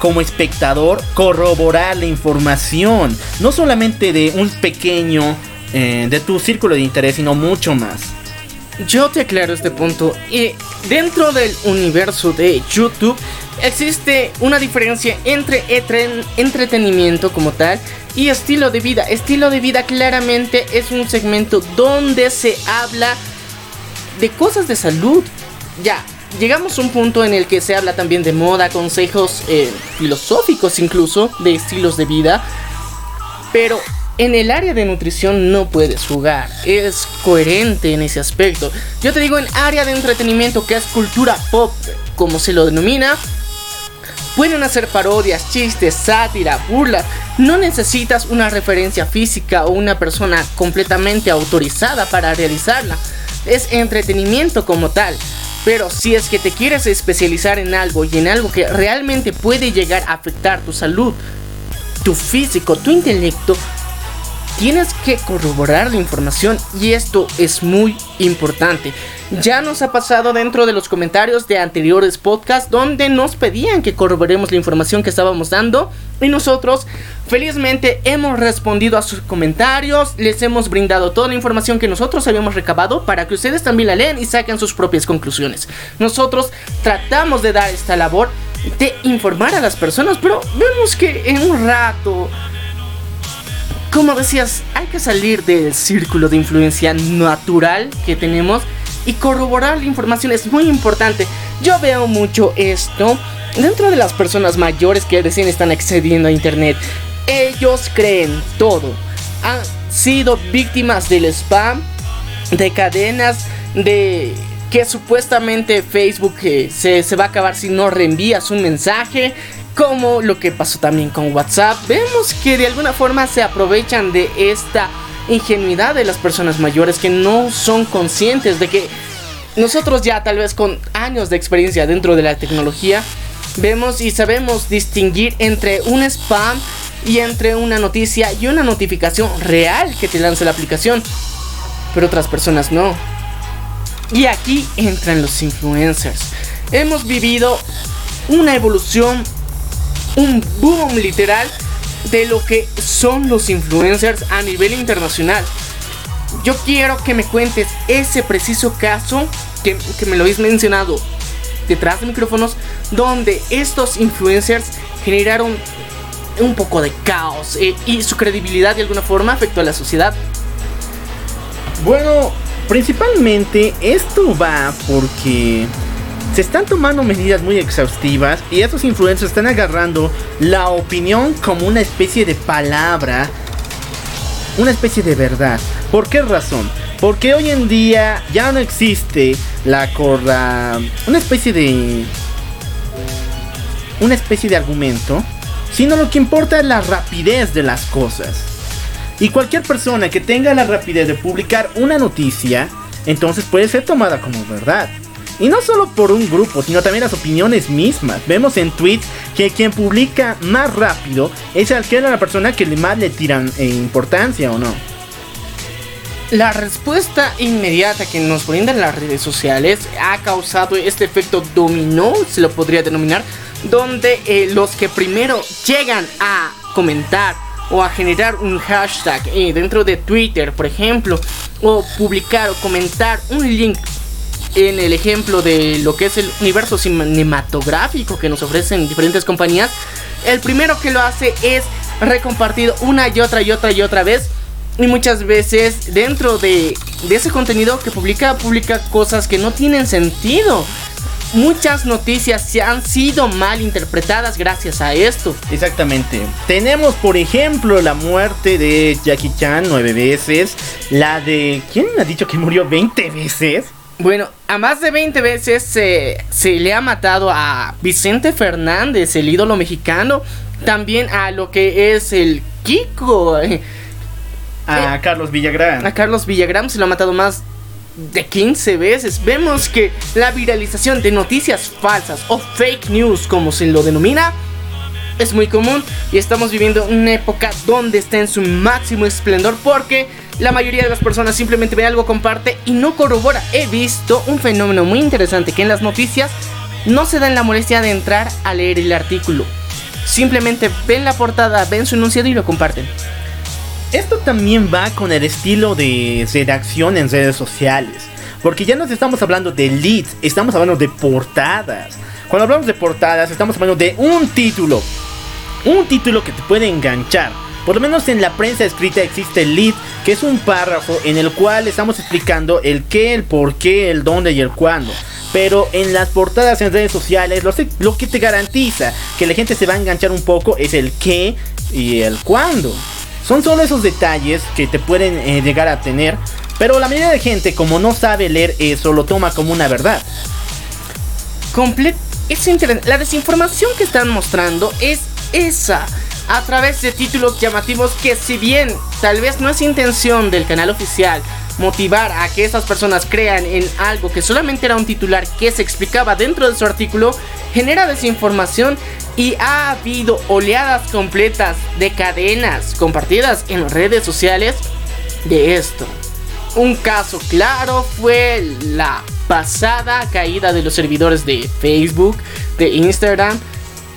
como espectador corroborar la información, no solamente de un pequeño, eh, de tu círculo de interés, sino mucho más. Yo te aclaro este punto. Y dentro del universo de YouTube existe una diferencia entre entretenimiento como tal y estilo de vida. Estilo de vida claramente es un segmento donde se habla de cosas de salud. Ya, llegamos a un punto en el que se habla también de moda, consejos eh, filosóficos incluso, de estilos de vida. Pero en el área de nutrición no puedes jugar, es coherente en ese aspecto. Yo te digo en área de entretenimiento que es cultura pop, como se lo denomina. Pueden hacer parodias, chistes, sátira, burla. No necesitas una referencia física o una persona completamente autorizada para realizarla. Es entretenimiento como tal. Pero si es que te quieres especializar en algo y en algo que realmente puede llegar a afectar tu salud, tu físico, tu intelecto, tienes que corroborar la información y esto es muy importante. Ya nos ha pasado dentro de los comentarios de anteriores podcasts donde nos pedían que corroboremos la información que estábamos dando y nosotros felizmente hemos respondido a sus comentarios, les hemos brindado toda la información que nosotros habíamos recabado para que ustedes también la lean y saquen sus propias conclusiones. Nosotros tratamos de dar esta labor de informar a las personas, pero vemos que en un rato como decías, hay que salir del círculo de influencia natural que tenemos y corroborar la información es muy importante. Yo veo mucho esto dentro de las personas mayores que recién están accediendo a internet. Ellos creen todo. Han sido víctimas del spam, de cadenas, de que supuestamente Facebook eh, se, se va a acabar si no reenvías un mensaje como lo que pasó también con WhatsApp. Vemos que de alguna forma se aprovechan de esta ingenuidad de las personas mayores que no son conscientes de que nosotros ya tal vez con años de experiencia dentro de la tecnología vemos y sabemos distinguir entre un spam y entre una noticia y una notificación real que te lanza la aplicación. pero otras personas no. Y aquí entran los influencers. Hemos vivido una evolución, un boom literal de lo que son los influencers a nivel internacional. Yo quiero que me cuentes ese preciso caso que, me lo habéis mencionado detrás de micrófonos, donde estos influencers generaron un poco de caos eh, y su credibilidad de alguna forma afectó a la sociedad. Bueno, principalmente esto va porque se están tomando medidas muy exhaustivas y estos influencers están agarrando la opinión como una especie de palabra, una especie de verdad. ¿Por qué razón? Porque hoy en día ya no existe la corda, una especie de una especie de argumento, sino lo que importa es la rapidez de las cosas. Y cualquier persona que tenga la rapidez de publicar una noticia, entonces puede ser tomada como verdad. Y no solo por un grupo, sino también las opiniones mismas. Vemos en tweets que quien publica más rápido es el que la persona que más le tiran eh, importancia o no. La respuesta inmediata que nos brindan las redes sociales ha causado este efecto dominó, se lo podría denominar, donde eh, los que primero llegan a comentar o a generar un hashtag eh, dentro de Twitter, por ejemplo, o publicar o comentar un link en el ejemplo de lo que es el universo cinematográfico que nos ofrecen diferentes compañías, el primero que lo hace es recompartido una y otra y otra y otra vez. Y muchas veces dentro de, de ese contenido que publica, publica cosas que no tienen sentido muchas noticias se han sido mal interpretadas gracias a esto. Exactamente. Tenemos, por ejemplo, la muerte de Jackie Chan nueve veces. La de. ¿Quién ha dicho que murió 20 veces? Bueno, a más de 20 veces se, se le ha matado a Vicente Fernández, el ídolo mexicano. También a lo que es el Kiko. A eh, Carlos Villagrán. A Carlos Villagrán se lo ha matado más de 15 veces. Vemos que la viralización de noticias falsas o fake news, como se lo denomina, es muy común y estamos viviendo una época donde está en su máximo esplendor porque la mayoría de las personas simplemente ve algo, comparte y no corrobora. He visto un fenómeno muy interesante que en las noticias no se dan la molestia de entrar a leer el artículo. Simplemente ven la portada, ven su enunciado y lo comparten. Esto también va con el estilo de redacción en redes sociales. Porque ya no estamos hablando de leads, estamos hablando de portadas. Cuando hablamos de portadas, estamos hablando de un título. Un título que te puede enganchar. Por lo menos en la prensa escrita existe el lead, que es un párrafo en el cual estamos explicando el qué, el por qué, el dónde y el cuándo. Pero en las portadas en redes sociales, lo, que te garantiza que la gente se va a enganchar un poco es el qué y el cuándo. Son solo esos detalles que te pueden eh, llegar a tener, pero la mayoría de gente como no sabe leer eso lo toma como una verdad. Comple es la desinformación que están mostrando es esa a través de títulos llamativos que si bien tal vez no es intención del canal oficial motivar a que esas personas crean en algo que solamente era un titular que se explicaba dentro de su artículo, genera desinformación y ha habido oleadas completas de cadenas compartidas en redes sociales de esto. Un caso claro fue la pasada caída de los servidores de Facebook, de Instagram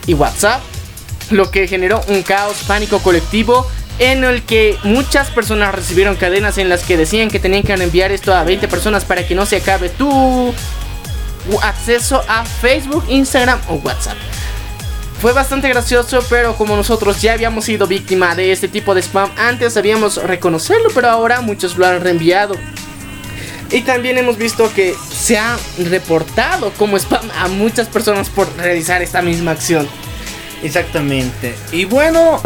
y WhatsApp, lo que generó un caos pánico colectivo en el que muchas personas recibieron cadenas en las que decían que tenían que enviar esto a 20 personas para que no se acabe tu acceso a Facebook, Instagram o WhatsApp. Fue bastante gracioso, pero como nosotros ya habíamos sido víctima de este tipo de spam antes, sabíamos reconocerlo, pero ahora muchos lo han reenviado. Y también hemos visto que se ha reportado como spam a muchas personas por realizar esta misma acción. Exactamente. Y bueno,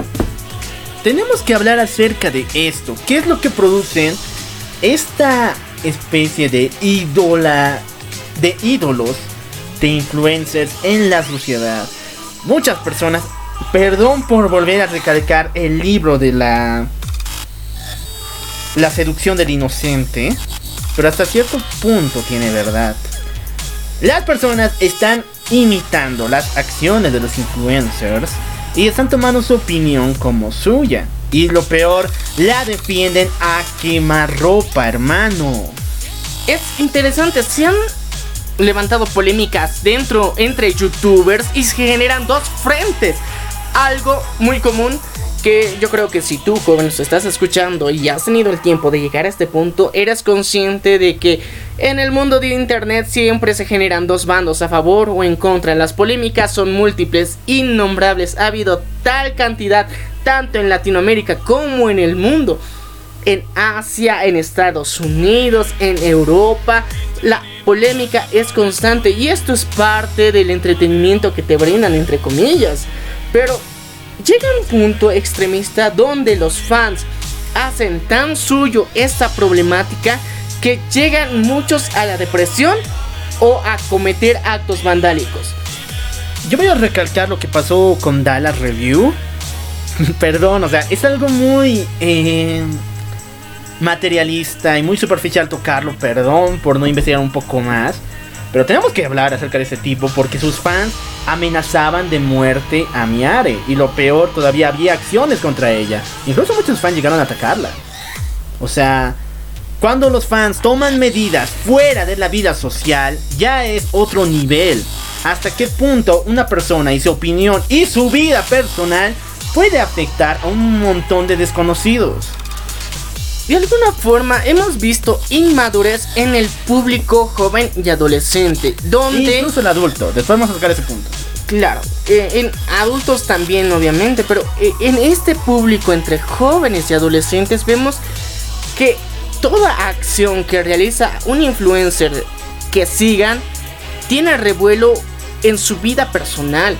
tenemos que hablar acerca de esto. ¿Qué es lo que producen esta especie de ídola, de ídolos, de influencers en la sociedad? Muchas personas, perdón por volver a recalcar el libro de la la seducción del inocente, pero hasta cierto punto tiene verdad. Las personas están imitando las acciones de los influencers y están tomando su opinión como suya. Y lo peor, la defienden a quemarropa, hermano. Es interesante, se han levantado polémicas dentro entre youtubers y se generan dos frentes. Algo muy común que yo creo que si tú, joven, estás escuchando y has tenido el tiempo de llegar a este punto, eres consciente de que en el mundo de internet siempre se generan dos bandos a favor o en contra. Las polémicas son múltiples, innombrables. Ha habido tal cantidad, tanto en Latinoamérica como en el mundo. En Asia, en Estados Unidos, en Europa. La polémica es constante y esto es parte del entretenimiento que te brindan, entre comillas. Pero llega un punto extremista donde los fans hacen tan suyo esta problemática que llegan muchos a la depresión o a cometer actos vandálicos. Yo voy a recalcar lo que pasó con Dallas Review. Perdón, o sea, es algo muy eh, materialista y muy superficial tocarlo. Perdón por no investigar un poco más. Pero tenemos que hablar acerca de ese tipo porque sus fans amenazaban de muerte a Miare. Y lo peor, todavía había acciones contra ella. Incluso muchos fans llegaron a atacarla. O sea, cuando los fans toman medidas fuera de la vida social, ya es otro nivel. Hasta qué punto una persona y su opinión y su vida personal puede afectar a un montón de desconocidos. De alguna forma hemos visto inmadurez en el público joven y adolescente, donde... Incluso el adulto, después vamos a tocar ese punto. Claro, eh, en adultos también obviamente, pero eh, en este público entre jóvenes y adolescentes vemos que toda acción que realiza un influencer que sigan tiene revuelo en su vida personal,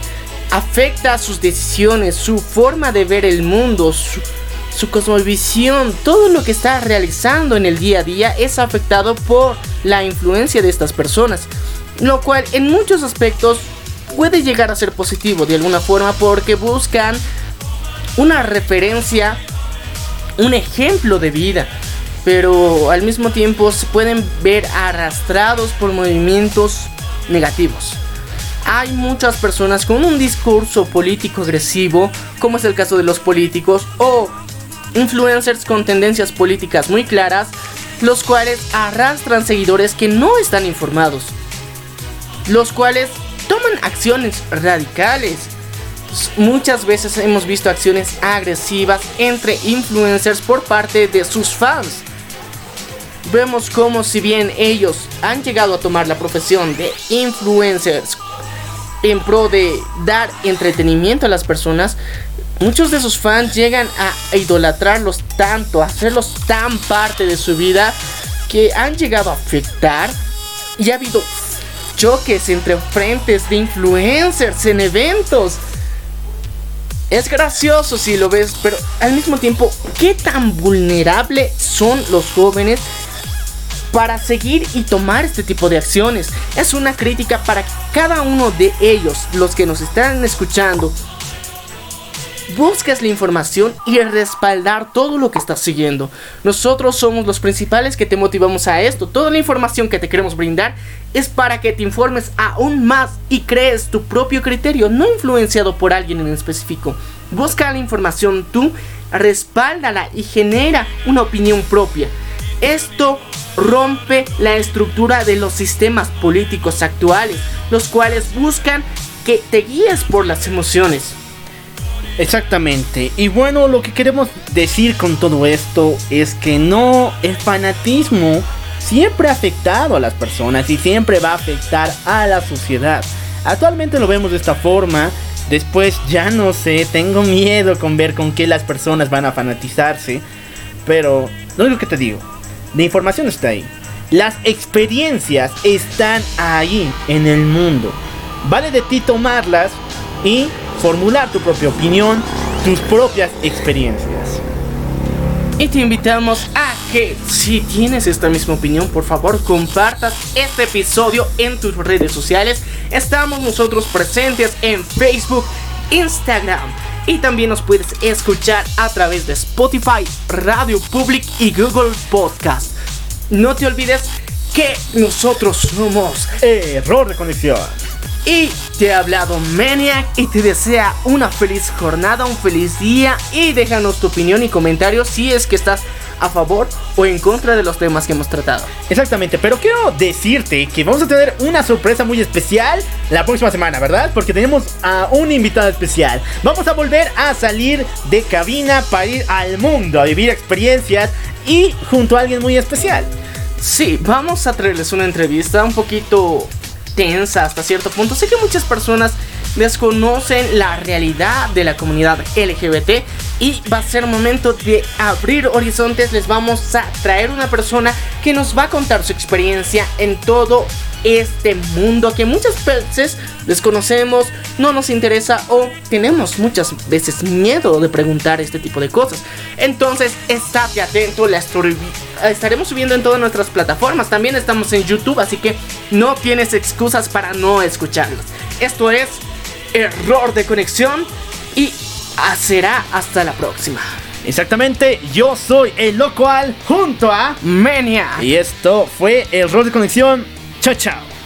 afecta sus decisiones, su forma de ver el mundo, su, su cosmovisión, todo lo que está realizando en el día a día es afectado por la influencia de estas personas. Lo cual en muchos aspectos puede llegar a ser positivo de alguna forma porque buscan una referencia, un ejemplo de vida. Pero al mismo tiempo se pueden ver arrastrados por movimientos negativos. Hay muchas personas con un discurso político agresivo, como es el caso de los políticos, o influencers con tendencias políticas muy claras, los cuales arrastran seguidores que no están informados, los cuales toman acciones radicales. Muchas veces hemos visto acciones agresivas entre influencers por parte de sus fans. Vemos como si bien ellos han llegado a tomar la profesión de influencers en pro de dar entretenimiento a las personas, Muchos de sus fans llegan a idolatrarlos tanto, a hacerlos tan parte de su vida, que han llegado a afectar y ha habido choques entre frentes de influencers en eventos. Es gracioso si lo ves, pero al mismo tiempo, ¿qué tan vulnerable son los jóvenes para seguir y tomar este tipo de acciones? Es una crítica para cada uno de ellos, los que nos están escuchando, busques la información y respaldar todo lo que estás siguiendo. Nosotros somos los principales que te motivamos a esto. Toda la información que te queremos brindar es para que te informes aún más y crees tu propio criterio, no influenciado por alguien en específico. Busca la información tú, respáldala y genera una opinión propia. Esto rompe la estructura de los sistemas políticos actuales, los cuales buscan que te guíes por las emociones. Exactamente. Y bueno, lo que queremos decir con todo esto es que no, el fanatismo siempre ha afectado a las personas y siempre va a afectar a la sociedad. Actualmente lo vemos de esta forma. Después ya no sé, tengo miedo con ver con qué las personas van a fanatizarse. Pero lo único que te digo, la información está ahí. Las experiencias están ahí en el mundo. Vale de ti tomarlas y formular tu propia opinión, tus propias experiencias. Y te invitamos a que si tienes esta misma opinión, por favor compartas este episodio en tus redes sociales. Estamos nosotros presentes en Facebook, Instagram y también nos puedes escuchar a través de Spotify, Radio Public y Google Podcast. No te olvides que nosotros somos Error de conexión. Y te ha hablado Maniac y te desea una feliz jornada, un feliz día y déjanos tu opinión y comentarios si es que estás a favor o en contra de los temas que hemos tratado. Exactamente, pero quiero decirte que vamos a tener una sorpresa muy especial la próxima semana, ¿verdad? Porque tenemos a un invitado especial. Vamos a volver a salir de cabina para ir al mundo, a vivir experiencias y junto a alguien muy especial. Sí, vamos a traerles una entrevista un poquito tensa hasta cierto punto. Sé que muchas personas desconocen la realidad de la comunidad LGBT y va a ser momento de abrir horizontes. Les vamos a traer una persona que nos va a contar su experiencia en todo este mundo que muchas veces desconocemos, no nos interesa o tenemos muchas veces miedo de preguntar este tipo de cosas. Entonces, estate atento, la estaremos subiendo en todas nuestras plataformas. También estamos en YouTube, así que no tienes excusas para no escucharlos. Esto es error de conexión y será hasta la próxima. Exactamente, yo soy el local junto a Menia. Y esto fue error de conexión. Chao, chao.